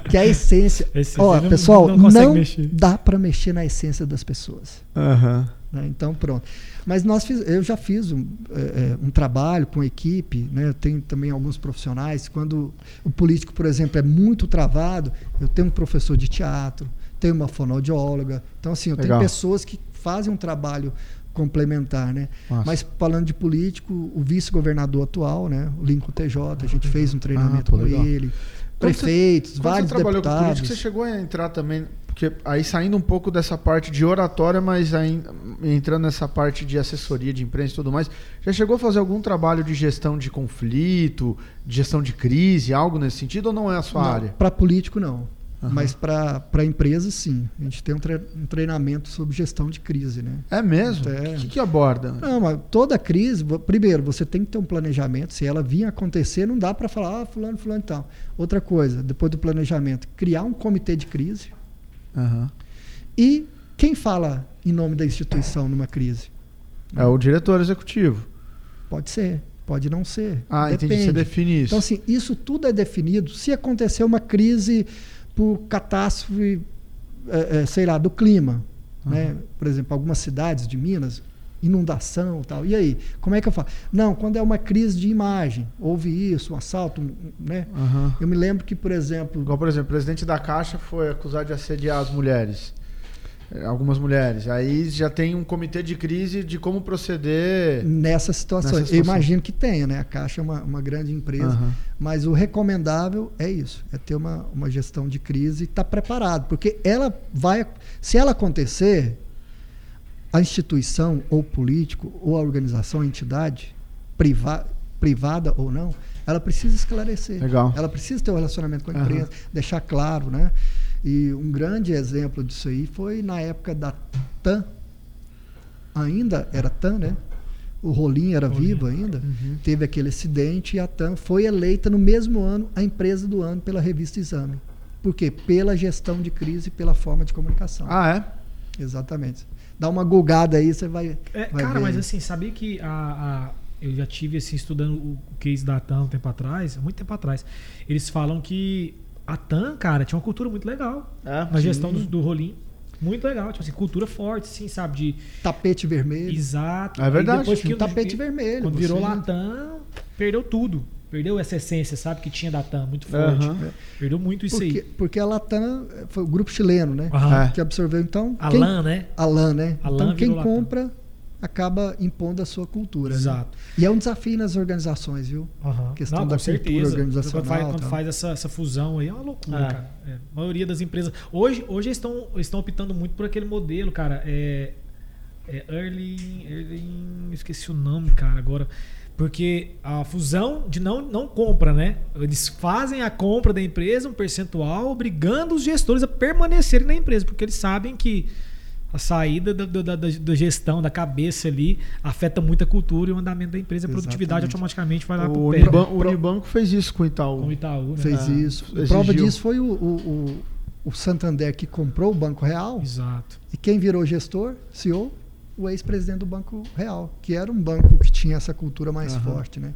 que é a essência. Esse Ó, pessoal, não, não dá para mexer na essência das pessoas. Uhum. Né? Então, pronto. Mas nós fiz, eu já fiz um, é, um trabalho com equipe, né? eu tenho também alguns profissionais. Quando o político, por exemplo, é muito travado, eu tenho um professor de teatro, tenho uma fonoaudióloga. Então, assim, eu Legal. tenho pessoas que fazem um trabalho complementar, né? Nossa. Mas falando de político, o vice-governador atual, né, o Lincoln TJ, a gente fez um treinamento ah, com ele, prefeitos, você, vários você trabalhou deputados. Com político, você chegou a entrar também, porque aí saindo um pouco dessa parte de oratória, mas aí entrando nessa parte de assessoria de imprensa e tudo mais, já chegou a fazer algum trabalho de gestão de conflito, de gestão de crise, algo nesse sentido ou não é a sua não, área? Para político não. Uhum. Mas para empresas, sim. A gente tem um, tre um, treinamento sobre gestão de crise. Né? É mesmo? O é... que, que aborda? Não, mas toda crise, primeiro, você tem que ter um planejamento. Se ela vir acontecer, não dá para falar, ah, fulano, fulano e tal. Outra coisa, depois do planejamento, criar um comitê de crise. Uhum. E quem fala em nome da instituição numa crise? É o diretor executivo. Pode ser. Pode não ser. Ah, Depende. entendi. Você define isso. Então, assim, isso tudo é definido. Se acontecer uma crise por catástrofe, é, é, sei lá, do clima. Uhum. Né? Por exemplo, algumas cidades de Minas, inundação tal. E aí, como é que eu falo? Não, quando é uma crise de imagem, houve isso, um assalto, né? Uhum. Eu me lembro que, por exemplo... Igual, por exemplo, o presidente da Caixa foi acusado de assediar as mulheres algumas mulheres. Aí já tem um comitê de crise de como proceder nessa situação. Nessa situação. Eu imagino que tenha, né? A Caixa é uma, uma grande empresa, uhum. mas o recomendável é isso, é ter uma, uma gestão de crise e estar tá preparado, porque ela vai, se ela acontecer, a instituição ou político ou a organização, a entidade priva, privada ou não, ela precisa esclarecer. Legal. Ela precisa ter um relacionamento com a empresa, uhum. deixar claro, né? E um grande exemplo disso aí foi na época da TAM. Ainda era TAM, né? O Rolim era Rolim. vivo ainda. Uhum. Teve aquele acidente e a TAM foi eleita no mesmo ano a empresa do ano pela revista Exame. Por quê? Pela gestão de crise, pela forma de comunicação. Ah, é? Exatamente. Dá uma gulgada aí, você vai. É, vai cara, ver. mas assim, sabia que a, a- eu já tive assim, estudando o o case da TAM um tempo atrás, muito tempo atrás. Eles falam que a TAM, cara, tinha uma cultura muito legal É, na sim. gestão do, do rolinho. Muito legal, tipo assim, cultura forte, assim, sabe? De Tapete vermelho. exato. É verdade, depois tinha um tapete vermelho, Quando virou Latam, perdeu tudo. Perdeu essa essência, sabe? Que tinha da TAM, muito forte. Perdeu muito isso Porque, aí. porque a Latam eh, foi o grupo chileno, né? Que absorveu. Então, A quem, LAN, né? a LAN, né? A LAN então, quem virou Latam. Acaba impondo a sua cultura. né? Exato. E é um desafio nas organizações, viu? Aham. Questão Não, da cultura certeza. organizacional, Quando faz, quando faz essa, essa fusão aí é uma loucura, É. cara. É. A maioria das empresas. Hoje, hoje estão, estão optando muito por aquele modelo, cara. É, é. Esqueci o nome, cara, agora. Porque a fusão de não, não compra, né? Eles fazem a compra da empresa, um percentual, obrigando os gestores a permanecerem na empresa, porque eles sabem que a saída da, da, da- da gestão, da cabeça ali, afeta muito a cultura e o andamento da empresa. A produtividade Exatamente. automaticamente vai lá O, pro pé. Uniban- o Unibanco fez isso com o Itaú. Com o Itaú, né? Fez É, isso. exigiu. Prova disso foi o, o, o, o Santander que comprou o Banco Real. Exato. E quem virou gestor, CEO, o ex-presidente do Banco Real, que era um banco que tinha essa cultura mais Aham. forte, né?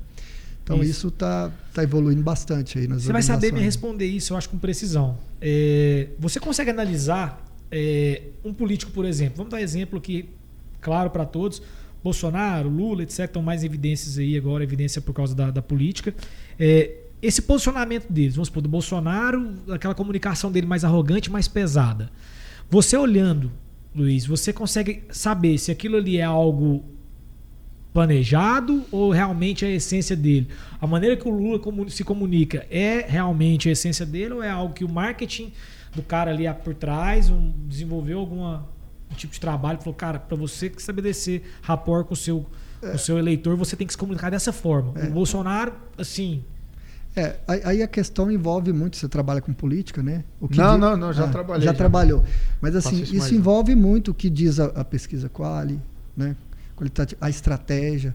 Então Isso. está tá evoluindo bastante aí nas Você vai saber me responder isso, eu acho, com precisão. É, você consegue analisar é, um político, por exemplo? Vamos dar exemplo aqui, claro para todos. Bolsonaro, Lula, etc., estão mais evidências aí agora, evidência por causa da, da política. É, esse posicionamento deles, vamos supor, do Bolsonaro, aquela comunicação dele mais arrogante, mais pesada. Você olhando, Luiz, você consegue saber se aquilo ali é algo planejado ou realmente é a essência dele? A maneira que o Lula se comunica é realmente a essência dele ou é algo que o marketing do cara ali por trás um- desenvolveu alguma um tipo de trabalho falou, cara, para você que estabelecer rapport com o seu com o seu eleitor, você tem que se comunicar dessa forma. É. O Bolsonaro, assim, É, aí a questão envolve muito, você trabalha com política, né? O Não, di- não, não, já trabalhei, Já, já. trabalhou. Mas assim, isso isso, envolve muito o que diz a, a pesquisa Quali, né? A estratégia.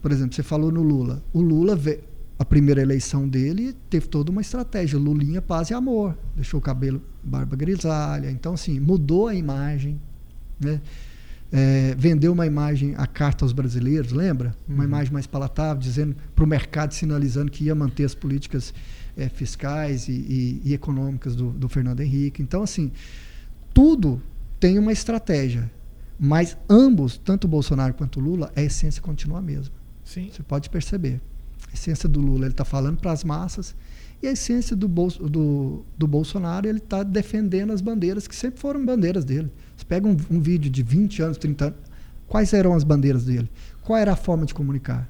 Por exemplo, você falou no Lula. O Lula, vê, a primeira eleição dele, teve toda uma estratégia. Lulinha, paz e amor. Deixou o cabelo barba grisalha. Então, assim, mudou a imagem, né? É, vendeu uma imagem, a carta aos brasileiros, lembra? Uma Uhum. imagem mais palatável, dizendo para o mercado, sinalizando que ia manter as políticas eh, fiscais e, e- e econômicas do, do Fernando Henrique. Então, assim, tudo tem uma estratégia, mas ambos, tanto o Bolsonaro quanto o Lula, a essência continua a mesma. sim. Você pode perceber. A essência do Lula, ele está falando para as massas, e a essência do, Bolso- do, do Bolsonaro, ele está defendendo as bandeiras que sempre foram bandeiras dele. Você pega um, um vídeo de 20 anos, 30 anos, quais eram as bandeiras dele? Qual era a forma de comunicar?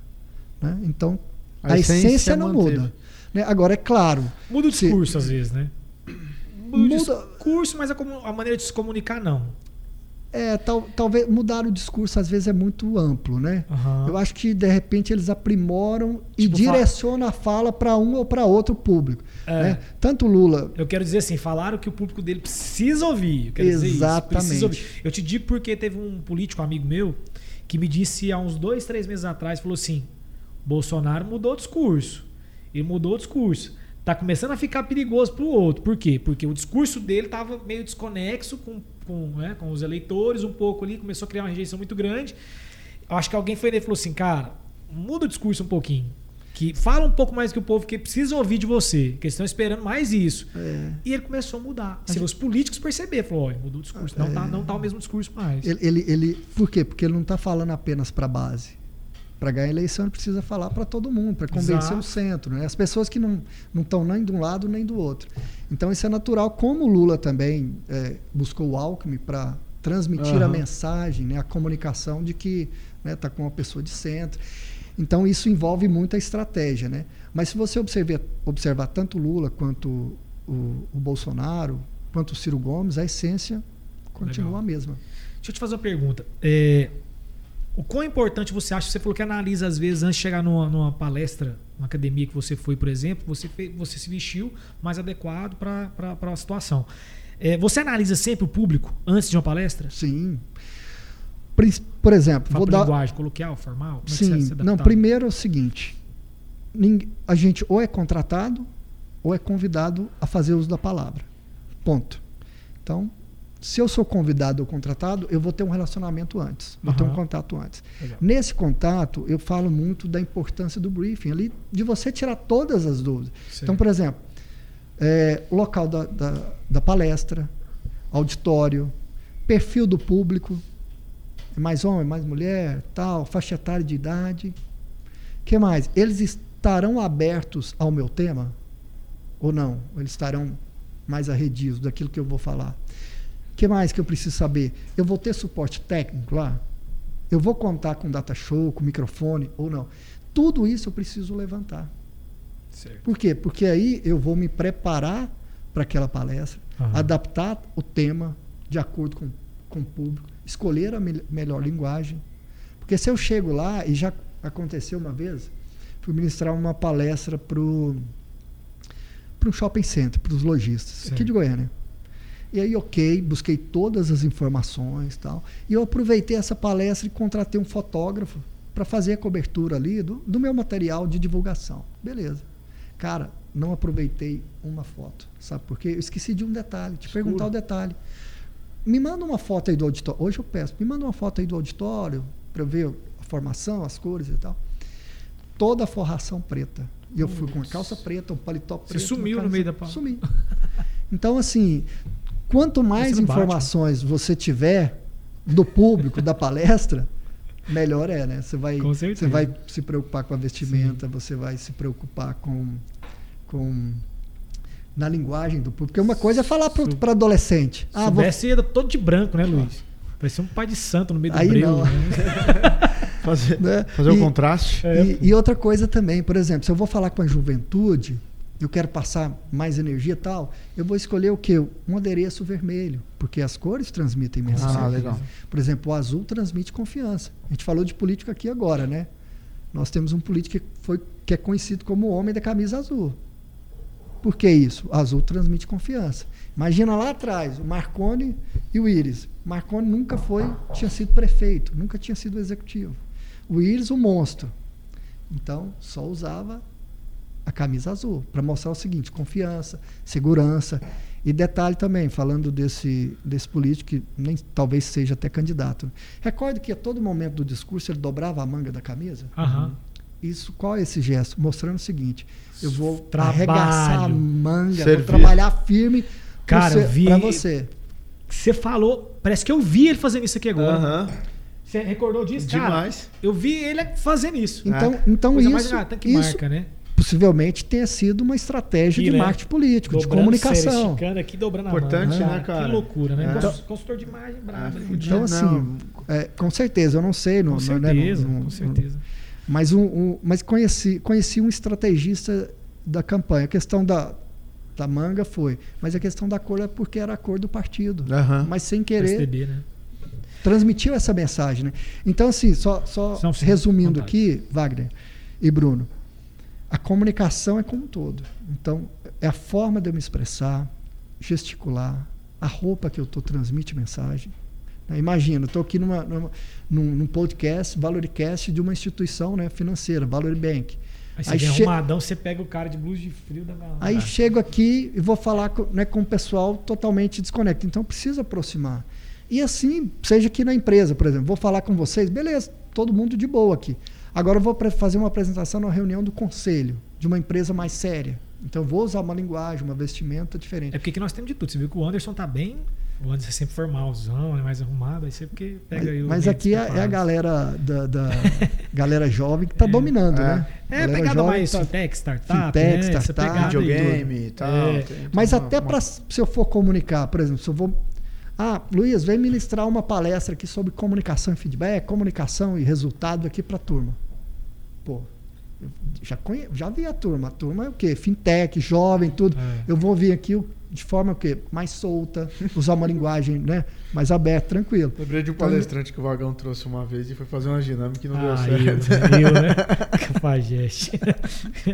Né? Então, a, A essência, essência não manteve. muda. né? Agora, é claro, Muda o Se- discurso às vezes, né? Muda, o Muda- discurso, mas a, comu- a maneira de se comunicar não. É, tal, talvez mudar o discurso às vezes é muito amplo, né? Aham. Eu acho que de repente eles aprimoram e Tipo, direcionam a fala para um ou para outro público. É. né? Tanto Lula Eu quero dizer assim, falaram que o público dele precisa ouvir. Eu quero dizer isso, Exatamente. ouvir. Eu te digo porque teve um político, amigo meu, que me disse há uns dois, três meses atrás, falou assim, Bolsonaro mudou o discurso. Ele mudou o discurso. Tá começando a ficar perigoso pro outro. Por quê? Porque o discurso dele tava meio desconexo com, com, né, com os eleitores, um pouco ali, começou a criar uma rejeição muito grande. Eu acho que alguém foi nele e falou assim, cara, muda o discurso um pouquinho. Que fala um pouco mais que o povo que precisa ouvir de você, que eles estão esperando mais isso. É. E ele começou a mudar. Assim, os políticos perceberam, falou, olha, mudou o discurso. Não, tá, não tá o mesmo discurso mais. Ele, ele, ele- por quê? Porque ele não está falando apenas para a base. Para ganhar a eleição, ele precisa falar para todo mundo, para convencer Exato. o centro. Né? As pessoas que não estão nem de um lado nem do outro. Então, isso é natural. Como o Lula também é, buscou o Alckmin para transmitir a Aham. mensagem, né, a comunicação de que está com uma pessoa de centro. Então, isso envolve muita estratégia. Né? Mas se você observar, observar tanto o Lula quanto o, o Bolsonaro, quanto o Ciro Gomes, a essência continua Legal. a mesma. Deixa eu te fazer uma pergunta. É, o quão importante você acha? Você falou que analisa às vezes antes de chegar numa, numa palestra, numa academia que você foi, por exemplo, você, fez, você se vestiu mais adequado para a situação. É, você analisa sempre o público antes de uma palestra? Sim. Por exemplo, Fala vou dar. linguagem coloquial, formal? É Sim. você- você Não, primeiro é o seguinte: a gente ou é contratado ou é convidado a fazer uso da palavra. Ponto. Então, se eu sou convidado ou contratado, eu vou ter um relacionamento antes, vou ter um contato antes. Legal. Nesse contato, eu falo muito da importância do briefing, ali, de você tirar todas as dúvidas. Certo. Então, por exemplo, é, local da, da, da palestra, auditório, perfil do público, é mais homem, mais mulher, tal, faixa etária de idade. que mais? Eles estarão abertos ao meu tema ou não? Eles estarão mais arredios daquilo que eu vou falar? Que mais que eu preciso saber? Eu vou ter suporte técnico lá? Eu vou contar com data show, com microfone ou não? Tudo isso eu preciso levantar. Certo. Por quê? Porque aí eu vou me preparar para aquela palestra, Aham. adaptar o tema de acordo com, com o público, escolher a me- melhor linguagem. Porque se eu chego lá, e já aconteceu uma vez, fui ministrar uma palestra para um shopping center, para os lojistas, aqui de Goiânia. E aí, ok, busquei todas as informações e tal. E eu aproveitei essa palestra e contratei um fotógrafo para fazer a cobertura ali do, do meu material de divulgação. Beleza. Cara, não aproveitei uma foto. Sabe por quê? Eu esqueci de um detalhe, te perguntar o detalhe. Me manda uma foto aí do auditório. Hoje eu peço, me manda uma foto aí do auditório para eu ver a formação, as cores e tal. Toda a forração preta. E eu fui com uma calça preta, um paletó Você preto. uma sumiu no meio da pa- Sumi. Então, assim, quanto mais Você não bate, informações você tiver do público, da palestra, melhor é, né? Você vai, você vai se preocupar com a vestimenta, você vai se preocupar com, com na linguagem do público. Porque uma coisa é falar para adolescente. Se Ah, vou, soubesse, ia todo de branco, né, Luiz? Parecia um pai de santo no meio do Aí breu. não. né? Fazer, né? fazer o E- contraste. É. E, e outra coisa também, por exemplo, se eu vou falar com a juventude, eu quero passar mais energia e tal, eu vou escolher o quê? Um adereço vermelho, porque as cores transmitem mensagem. Ah, legal. Por exemplo, o azul transmite confiança. A gente falou de político aqui agora, né? Nós temos um político que, foi, que é conhecido como o homem da camisa azul. Por que isso? O azul transmite confiança. Imagina lá atrás, o Marconi e o Íris. Marconi nunca foi, tinha sido prefeito, nunca tinha sido executivo. O Íris, o monstro. Então, só usava a camisa azul para mostrar o seguinte: confiança, segurança. E detalhe também, falando desse, desse político que nem talvez seja até candidato. Recorde que a todo momento do discurso ele dobrava a manga da camisa. Aham. Isso, qual é esse gesto? Mostrando o seguinte: eu vou Trabalho. arregaçar a manga, Servir. vou trabalhar firme Cara, eu vi- para você. Você falou, parece que eu vi ele fazendo isso aqui agora. Aham. Você recordou disso? Cara, Demais. eu vi ele fazendo isso. Então, É. então isso, isso marca, né? Possivelmente tenha sido uma estratégia Aqui, de né? marketing político, de Dobrando comunicação. série, esticando aqui, dobrando Importante, a mão. né, cara? Que loucura, né? É. Cons- Consultor de imagem brabo. É, né? Então, assim, é, com certeza, eu não sei. Não, Com não, né, certeza, não- não- com certeza. Mas, um, um- mas conheci, conheci um estrategista da campanha. A questão da, da manga foi, mas a questão da cor é porque era a cor do partido. Aham. Mas sem querer, PSDB, né? transmitiu essa mensagem. Né? Então, assim, só, só resumindo vontade. aqui, Wagner e Bruno, a comunicação é como um todo. Então, é a forma de eu me expressar, gesticular, a roupa que eu estou transmite mensagem. Né? Imagina, estou aqui numa, numa- num, num podcast, Valoricast de uma instituição né, financeira, Valor Bank. Aí você Aí che- arrumadão, você pega o cara de blusa de frio da galera. Aí chego aqui e vou falar com, né, com o pessoal totalmente desconectado. Então precisa aproximar. E assim, seja aqui na empresa, por exemplo, vou falar com vocês, beleza, todo mundo de boa aqui. Agora eu vou fazer uma apresentação numa reunião do conselho, de uma empresa mais séria. Então eu vou usar uma linguagem, uma vestimenta diferente. É porque nós temos de tudo. Você viu que o Anderson tá bem. O Anderson é sempre formalzão, é mais arrumado. Aí você porque pega aí o Mas, mas aqui é, é a galera da, da galera jovem que está dominando, É. né? É, pegada jovem mais tá- fintech, startup, Fintech, né? Startup. Videogame e tal. É. tem- tem Mas uma- até uma- para se eu for comunicar, por exemplo, se eu vou. Ah, Luiz, vem ministrar uma palestra aqui sobre comunicação e feedback, comunicação e resultado aqui para a turma. Pô, eu já, conhe... já vi a turma. A turma é o quê? Fintech, jovem, tudo. É. Eu vou vir aqui de forma o quê? mais solta, usar uma linguagem né? mais aberta, tranquilo. Lembrei de um palestrante que o Vagão trouxe uma vez e foi fazer uma dinâmica e não deu Ah, certo. eu, eu, né? Cafajeste.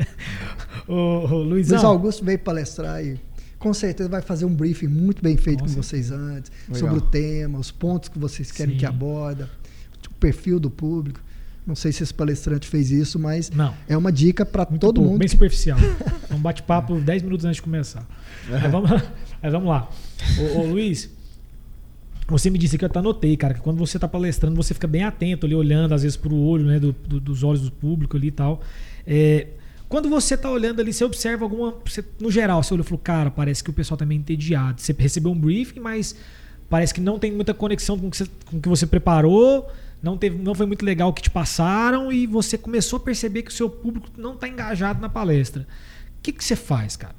ô, ô, Luizão. Luiz Augusto veio palestrar e com certeza vai fazer um briefing muito bem feito Com com, vocês antes, Legal. sobre o tema, os pontos que vocês querem Sim. que aborda, o perfil do público. Não sei se esse palestrante fez isso, mas Não. é uma dica para todo pouco, mundo Bem superficial. É um bate-papo 10 minutos antes de começar. Mas, vamos, mas vamos lá. Ô, ô, Luiz, você me disse que eu até anotei, cara, que quando você está palestrando, você fica bem atento ali, olhando às vezes para o olho, né, do, do- dos olhos do público ali e tal. É, quando você está olhando ali, você observa alguma. você- no geral, você olhou e falou, cara, parece que o pessoal tá meio entediado. Você recebeu um briefing, mas parece que não tem muita conexão com o que você, com o que você preparou, não, teve, não foi muito legal o que te passaram e você começou a perceber que o seu público não está engajado na palestra. O que, que você faz, cara?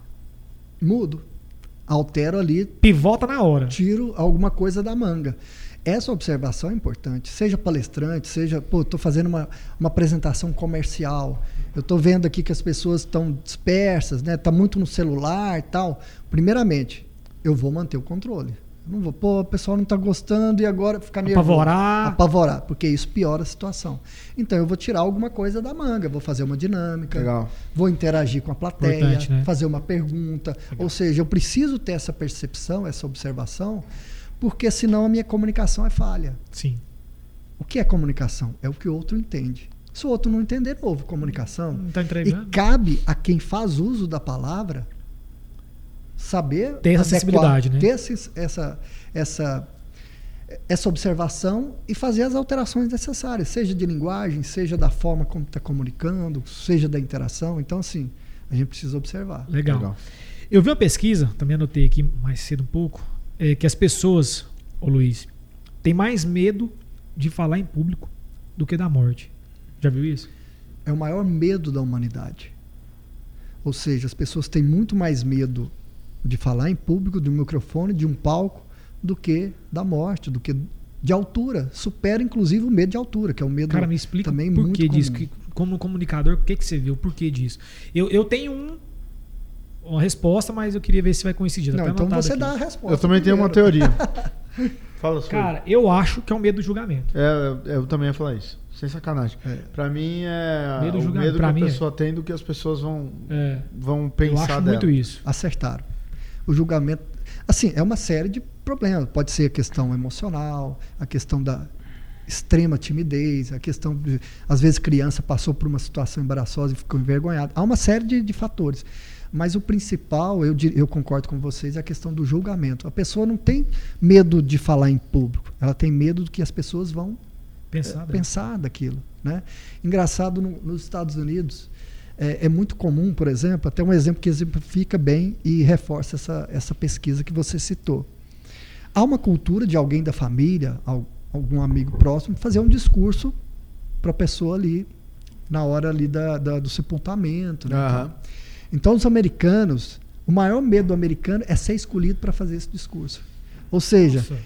Mudo. Altero ali, Pivota na hora. tiro alguma coisa da manga. Essa observação é importante. Seja palestrante, seja, pô, estou fazendo uma, uma apresentação comercial. Eu estou vendo aqui que as pessoas estão dispersas, né? Tá muito no celular e tal. Primeiramente, eu vou manter o controle. Eu não vou, pô, o pessoal não está gostando e agora ficar nervoso. Apavorar. Apavorar, porque isso piora a situação. Então eu vou tirar alguma coisa da manga, vou fazer uma dinâmica, Legal. vou interagir com a plateia, né? fazer uma pergunta. Ou seja, eu preciso ter essa percepção, essa observação, porque senão a minha comunicação é falha. Sim. O que é comunicação? É o que o outro entende. Se o outro não entender, não houve comunicação. Não tá E entregando? cabe a quem faz uso da palavra saber Ter essa sensibilidade, né? ter esse- essa, essa, essa observação e fazer as alterações necessárias, seja de linguagem, seja da forma como está comunicando, seja da interação. Então, assim, a gente precisa observar. Legal. Legal. Eu vi uma pesquisa, também anotei aqui mais cedo um pouco, é, que as pessoas, ô Luiz, têm mais medo de falar em público do que da morte. Já viu isso? É o maior medo da humanidade. Ou seja, as pessoas têm muito mais medo de falar em público, de um microfone, de um palco, do que da morte, do que de altura. Supera, inclusive, o medo de altura, que é um medo Cara, me explica também o muito porquê disso. comum. Que, como comunicador, o que, que você viu? O porquê disso? Eu, eu tenho um, uma resposta, mas eu queria ver se vai coincidir. Não, então você aqui. dá a resposta. Eu também tenho uma primeiro. teoria. Fala sobre. Cara, eu acho que é o medo do julgamento. É, eu, eu também ia falar isso. Sem sacanagem. É. Pra mim é Medo do o julgamento. medo que Pra a mim é. pessoa tem do que as pessoas vão, É, vão eu pensar acho dela. muito isso. acertaram. O julgamento, assim, é uma série de problemas. Pode ser a questão emocional, a questão da extrema timidez, a questão de, às vezes, criança passou por uma situação embaraçosa e ficou envergonhada. Há uma série de, de fatores. Mas o principal, eu, eu concordo com vocês, é a questão do julgamento. A pessoa não tem medo de falar em público, ela tem medo do que as pessoas vão Pensar. é, pensar daquilo. Né? Engraçado, no- nos Estados Unidos, é, é muito comum, por exemplo, até um exemplo que exemplifica bem e reforça essa, essa pesquisa que você citou. Há uma cultura de alguém da família, al- algum amigo próximo, fazer um discurso para a pessoa ali, na hora ali da, da- do sepultamento. Né? Aham. Então, os americanos, o maior medo do americano é ser escolhido para fazer esse discurso. Ou seja, Nossa,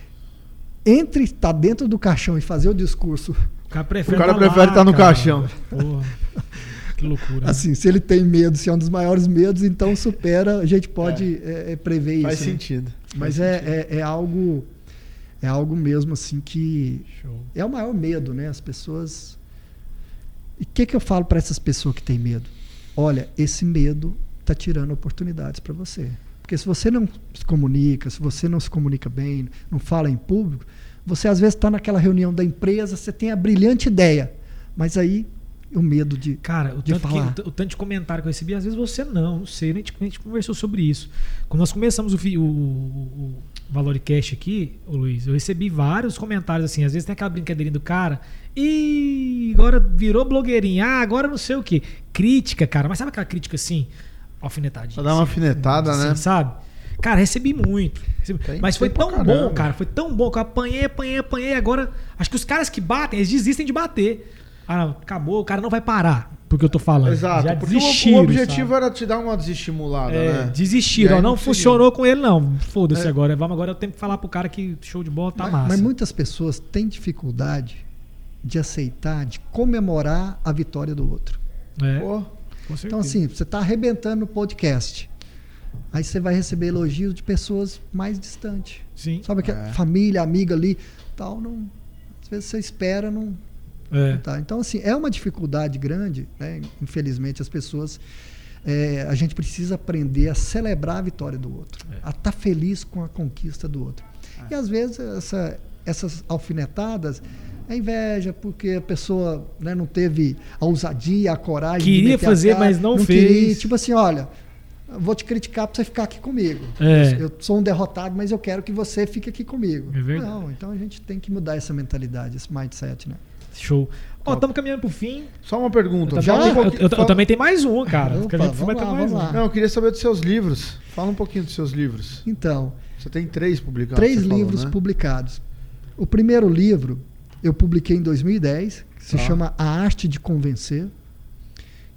entre estar dentro do caixão e fazer o discurso o cara prefere O cara tá prefere lá, estar no cara. caixão. Porra. Que loucura. né? Assim, se ele tem medo, se é um dos maiores medos, então supera, a gente pode é, é, prever Faz isso. né? sentido. Mas Faz é, sentido. é, é algo é algo mesmo assim que Show. é o maior medo, né? As pessoas. E o que, que eu falo para essas pessoas que têm medo? Olha, esse medo está tirando oportunidades para você. Porque se você não se comunica, se você não se comunica bem, não fala em público, você às vezes está naquela reunião da empresa, você tem a brilhante ideia, mas aí o medo de. Cara, o de tanto, que- falar. o t- o tanto de comentário que eu recebi, às vezes você não, não sei, a gente, a gente conversou sobre isso. Quando nós começamos o, o, o, o Valoricast aqui, ô Luiz, eu recebi vários comentários assim, às vezes tem aquela brincadeirinha do cara, e agora virou blogueirinha, ah, agora não sei o que. Crítica, cara, mas sabe aquela crítica assim, alfinetadinha? Pra dar uma assim, alfinetada, assim, né? Sabe? Cara, recebi muito. Recebi- Tem- Mas foi tão caramba. bom, cara. Foi tão bom que eu apanhei, apanhei, apanhei. Agora, acho que os caras que batem, eles desistem de bater. Ah, não, acabou, o cara não vai parar porque eu tô falando. Exato, Já porque o- desistiram, o, objetivo sabe? era te dar uma desestimulada, É, né? desistiram. Não, não funcionou com ele, não. Foda-se É. agora. Vamos agora eu tenho que falar pro cara que show de bola tá mas, massa. mas muitas pessoas têm dificuldade de aceitar, de comemorar a vitória do outro. É, Pô. Então, assim, você está arrebentando no podcast. Aí você vai receber elogios de pessoas mais distantes. Sim. Sabe que É. família, amiga ali, tal, não. Às vezes você espera, não, É. não tá. Então, assim, é uma dificuldade grande, né? Infelizmente, as pessoas. é, a gente precisa aprender a celebrar a vitória do outro, É. a estar feliz com a conquista do outro. E às vezes essa- essas alfinetadas é inveja, porque a pessoa né, não teve a ousadia, a coragem. de Queria a fazer, cara, mas não queria. fez. Tipo assim, olha, vou te criticar para você ficar aqui comigo. É. Eu sou um derrotado, mas eu quero que você fique aqui comigo. É verdade. Não, então a gente tem que mudar essa mentalidade, esse mindset, né? Show. Ó, estamos caminhando pro fim. Só uma pergunta. Eu, Já? também, um eu- pouquinho- eu- eu fala- também tenho mais um, cara. Opa, vamos vai ter lá, mais vamos um. lá. Não, eu queria saber dos seus livros. Fala um pouquinho dos seus livros. Então, Você tem três publicados. três falou, livros né? publicados. O primeiro livro eu publiquei em 2010, que se Tá. chama A Arte de Convencer,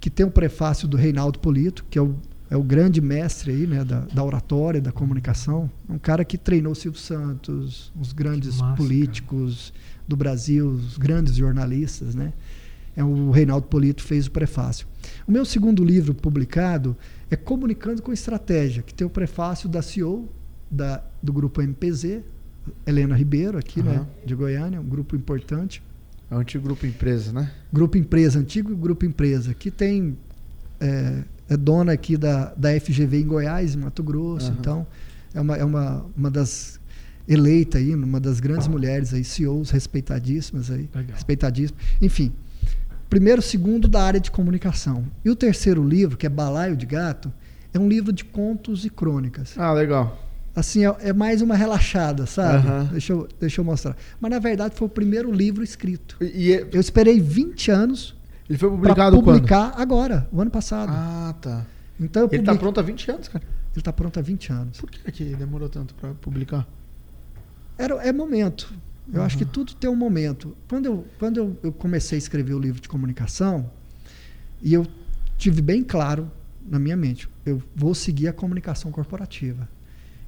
que tem o prefácio do Reinaldo Polito, que é o, é o grande mestre aí, né, da, da oratória, da comunicação. É um cara que treinou Silvio Santos, os grandes massa, políticos do Brasil, os grandes jornalistas, né? É o Reinaldo Polito fez o prefácio. O meu segundo livro publicado é Comunicando com Estratégia, que tem o prefácio da CEO da, do grupo MPZ, Helena Ribeiro, aqui, né, Aham. de Goiânia, um grupo importante. É o antigo grupo empresa, né? Grupo Empresa, antigo Grupo Empresa, que tem é, é dona aqui da, da FGV em Goiás, em Mato Grosso. Aham. Então, é uma, é uma, uma das eleita aí, uma das grandes mulheres aí, CEOs respeitadíssimas aí, Legal. respeitadíssimas. Enfim, primeiro, segundo da área de comunicação. E o terceiro livro, que é Balaio de Gato, é um livro de contos e crônicas. Ah, legal. Assim, é, é mais uma relaxada, sabe? Aham. Deixa, eu, deixa eu mostrar. Mas na verdade foi o primeiro livro escrito. E, e é- Eu esperei 20 anos ele foi para publicado publicar agora, o ano passado. quando? Ah, tá. Então Ele tá publiquei- pronto há 20 anos, cara. Ele tá pronto há 20 anos. Por que, que demorou tanto pra publicar? Era, é momento. Eu acho que Uhum. tudo tem um momento. Quando, eu, quando eu, eu comecei a escrever o livro de comunicação, e eu tive bem claro na minha mente, eu vou seguir a comunicação corporativa.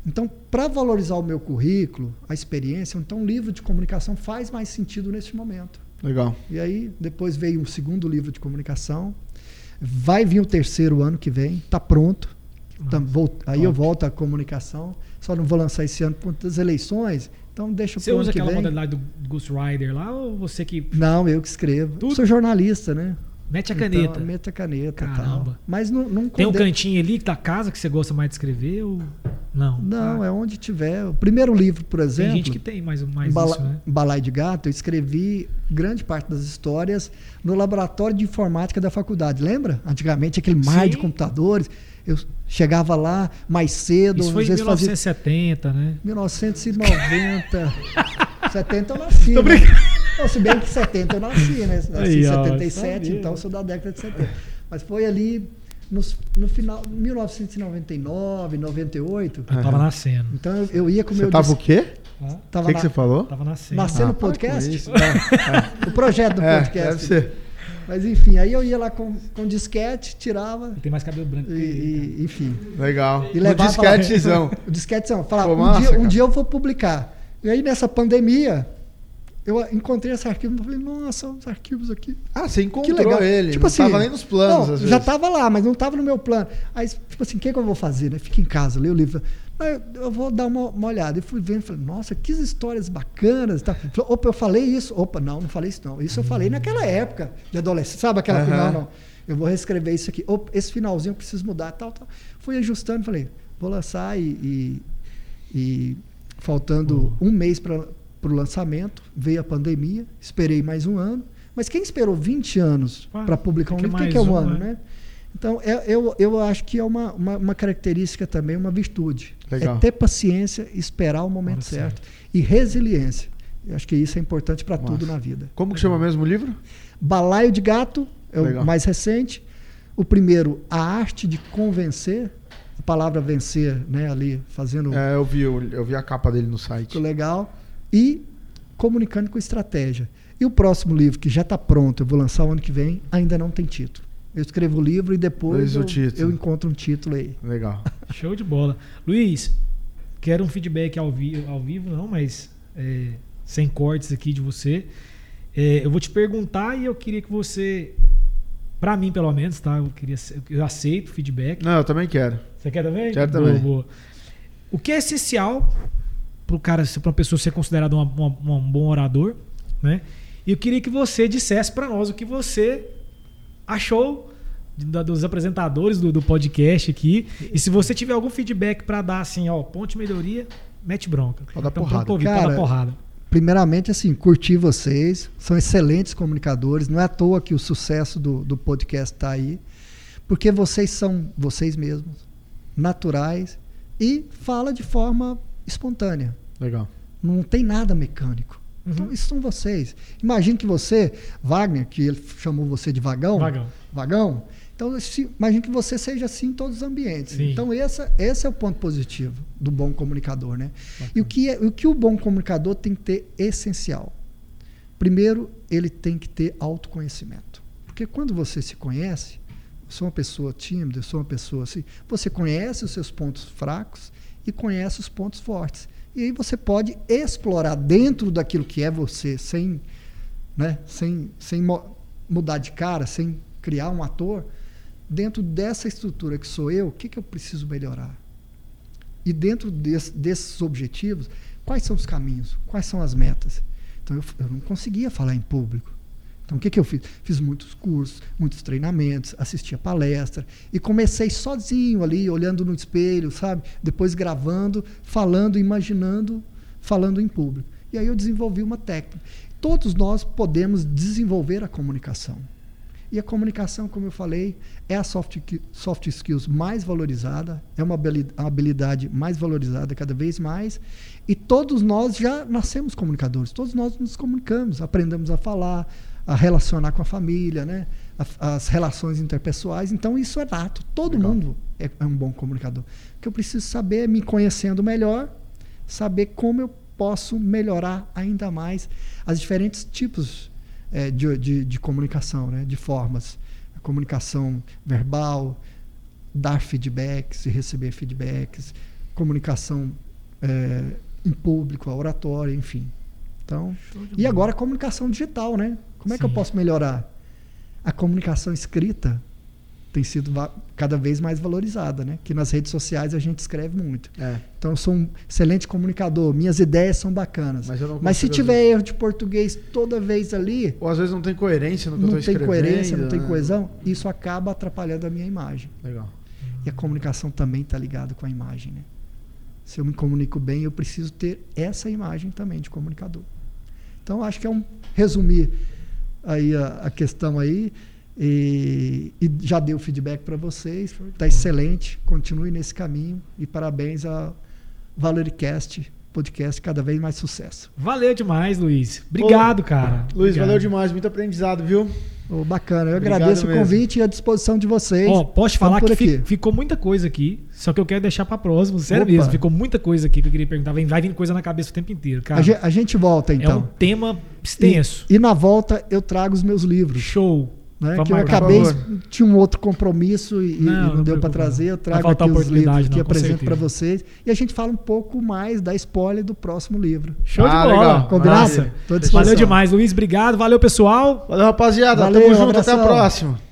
Então, para valorizar o meu currículo, a experiência, então um livro de comunicação faz mais sentido nesse momento. Legal. E aí, depois veio um segundo livro de comunicação. Vai vir o terceiro ano que vem, está pronto. Vol- aí eu top. volto à comunicação. Só não vou lançar esse ano por conta das eleições. Então deixa Você usa que aquela vem. modalidade do Ghost Rider lá ou você que Não, eu que escrevo. Tudo? Sou jornalista, né? mete a caneta? Então, meta a caneta. Caramba. Tal. Mas não, não Tem um cantinho ali da casa que você gosta mais de escrever ou não? Não, Ah, é onde tiver. O primeiro livro, por Tem exemplo. gente que tem mais, mais Bala- isso, né? Balai de Gato, eu escrevi grande parte das histórias no laboratório de informática da faculdade. Lembra? Antigamente, aquele mar Sim. de computadores. Eu chegava lá mais cedo, Isso foi às em vezes fazia 1970, né? 1990. 70 eu nasci. Tô né? brincando. Não, se bem que 70 eu nasci, né? Nasci Aí, em ó, 77, sabia. então eu sou da década de 70. Mas foi ali nos- no final, 1999, 98. Eu tava nascendo. Então eu, eu ia com o Você meu. tava o dis- quê? Hã? O tava que, na- que você falou? Tava nascendo. Nascendo Ah, no podcast? com isso. O projeto do É, podcast. deve ser. Mas enfim, aí eu ia lá com, com disquete, tirava, Tem mais cabelo branco. e, e- enfim. Legal. E levava disquetezão. O disquetezão. Falava, Pô, um, massa, dia, um dia eu vou publicar. E aí nessa pandemia, eu encontrei esse arquivo e falei, nossa, os arquivos aqui. Ah, você Que encontrou legal. ele. Tipo não assim, tava nem nos planos, não, às já vezes. tava lá, mas não tava no meu plano. Aí, tipo assim, o que, que eu vou fazer? Né? Fica em casa, lê o livro. Aí eu vou dar uma, uma olhada. E fui vendo, falei, nossa, que histórias bacanas. Tá. Falei, Opa, eu falei isso. Opa, não, não falei isso não. Isso eu falei naquela época de adolescente. Sabe aquela Aham. não, não. Eu vou reescrever isso aqui. Opa, esse finalzinho eu preciso mudar, tal, tal. Fui ajustando, falei, vou lançar e, e, e faltando um mês para o lançamento, veio a pandemia, esperei mais um ano. Mas quem esperou 20 anos para publicar um livro, o que, que é um um, ano, né? né? Então, é- eu, eu acho que é uma, uma, uma característica também, uma virtude. Legal. É ter paciência, esperar o momento Hora certo. E resiliência. Eu acho que isso é importante para tudo na vida. Como que chama mesmo o livro? Balaio de Gato é Legal. o mais recente. O primeiro, A Arte de Convencer. A palavra vencer, né, ali, fazendo É, eu vi, eu, eu vi a capa dele no site. Ficou legal. E Comunicando com Estratégia. E o próximo livro, que já está pronto, eu vou lançar o ano que vem, ainda não tem título. Eu escrevo o livro e depois eu, eu encontro um título aí. Legal. Show de bola. Luiz, quero um feedback ao, vi ao vivo, não, mas é, sem cortes aqui de você. É, eu vou te perguntar e eu queria que você, pra mim pelo menos, tá? Eu, queria, eu aceito feedback. Não, eu também quero. Você quer também? Quero Boa, também. boa. O que é essencial para o cara, para uma pessoa ser considerada uma- uma- um bom orador, né? E eu queria que você dissesse para nós o que você achou dos apresentadores do, do podcast aqui. E se você tiver algum feedback para dar, assim, ó, ponte melhoria, mete bronca. Pode dar Então, porrada. pode ouvir, pode Cara, dar porrada. Primeiramente, assim, curti vocês. São excelentes comunicadores. Não é à toa que o sucesso do, do podcast está aí. Porque vocês são vocês mesmos. naturais e fala de forma espontânea. Legal. Não tem nada mecânico. Uhum. Então, isso são vocês. Imagine que você, Wagner, que ele chamou você de vagão, Vagão. vagão. Então, imagine que você seja assim em todos os ambientes. Sim. Então, essa, esse é o ponto positivo do bom comunicador. Né? E o que, é, o que o bom comunicador tem que ter essencial? Primeiro, ele tem que ter autoconhecimento. Porque quando você se conhece, eu sou uma pessoa tímida, eu sou uma pessoa assim, você conhece os seus pontos fracos e conhece os pontos fortes. E aí você pode explorar dentro daquilo que é você, sem, né, sem, sem mudar de cara, sem criar um ator, dentro dessa estrutura que sou eu, o que, que eu preciso melhorar? E dentro desse- desses objetivos, quais são os caminhos? Quais são as metas? Então eu, eu não conseguia falar em público. Então o que, que eu fiz? Fiz muitos cursos, muitos treinamentos, assistia palestra e comecei sozinho ali, olhando no espelho, sabe? Depois gravando, falando, imaginando, falando em público. E aí eu desenvolvi uma técnica. Todos nós podemos desenvolver a comunicação. E a comunicação, como eu falei, é a soft, soft skills mais valorizada, é uma habilidade mais valorizada cada vez mais. E todos nós já nascemos comunicadores, todos nós nos comunicamos, aprendemos a falar, a relacionar com a família, né? A- as relações interpessoais. Então, isso é nato. Todo Legal. mundo é, é um bom comunicador. O que eu preciso saber é me conhecendo melhor, saber como eu posso melhorar ainda mais as diferentes tipos eh, de, de, de comunicação, né? de formas. A comunicação verbal, dar feedbacks e receber feedbacks, comunicação eh, em público, a oratória, enfim. Então, e agora a comunicação digital, né? Como é que eu Sim. posso melhorar? A comunicação escrita tem sido cada vez mais valorizada, né? Que nas redes sociais a gente escreve muito. É. Então eu sou um excelente comunicador, minhas ideias são bacanas. Mas não Mas se tiver erro de português toda vez ali, Ou às vezes não tem coerência no que não eu tem escrevendo. coerência, não tem né? coesão, isso acaba atrapalhando a minha imagem. Legal. E a comunicação também está ligada com a imagem, né? Se eu me comunico bem, eu preciso ter essa imagem também de comunicador. Então, acho que é um resumir aí a, a questão aí e, e já dei o feedback para vocês. Está excelente, continue nesse caminho e parabéns a Valericast podcast cada vez mais sucesso. Valeu demais, Luiz. Obrigado, cara. Luiz, Obrigado. valeu demais, muito aprendizado, viu? Ô, bacana, eu Obrigado agradeço mesmo. o convite e a disposição de vocês. Ó, posso te Estamos falar por que aqui. fi- ficou muita coisa aqui, só que eu quero deixar pra próximo, sério Opa. mesmo. Ficou muita coisa aqui que eu queria perguntar. Vem- Vai vindo coisa na cabeça o tempo inteiro, cara. a, ge- a gente volta É um então. tema extenso. E, e na volta eu trago os meus livros. Show. Né, Vamos que eu acabei, tinha um outro compromisso e e Não, não, não deu para trazer. não. Eu trago aqui os oportunidade, livros que não, apresento para vocês e a gente fala um pouco mais da spoiler do próximo livro. Show Ah, de bola. legal. Combinado? Valeu demais, Luiz. Obrigado. Valeu, pessoal. Valeu, rapaziada. Valeu, Tamo junto, até a abração. próxima.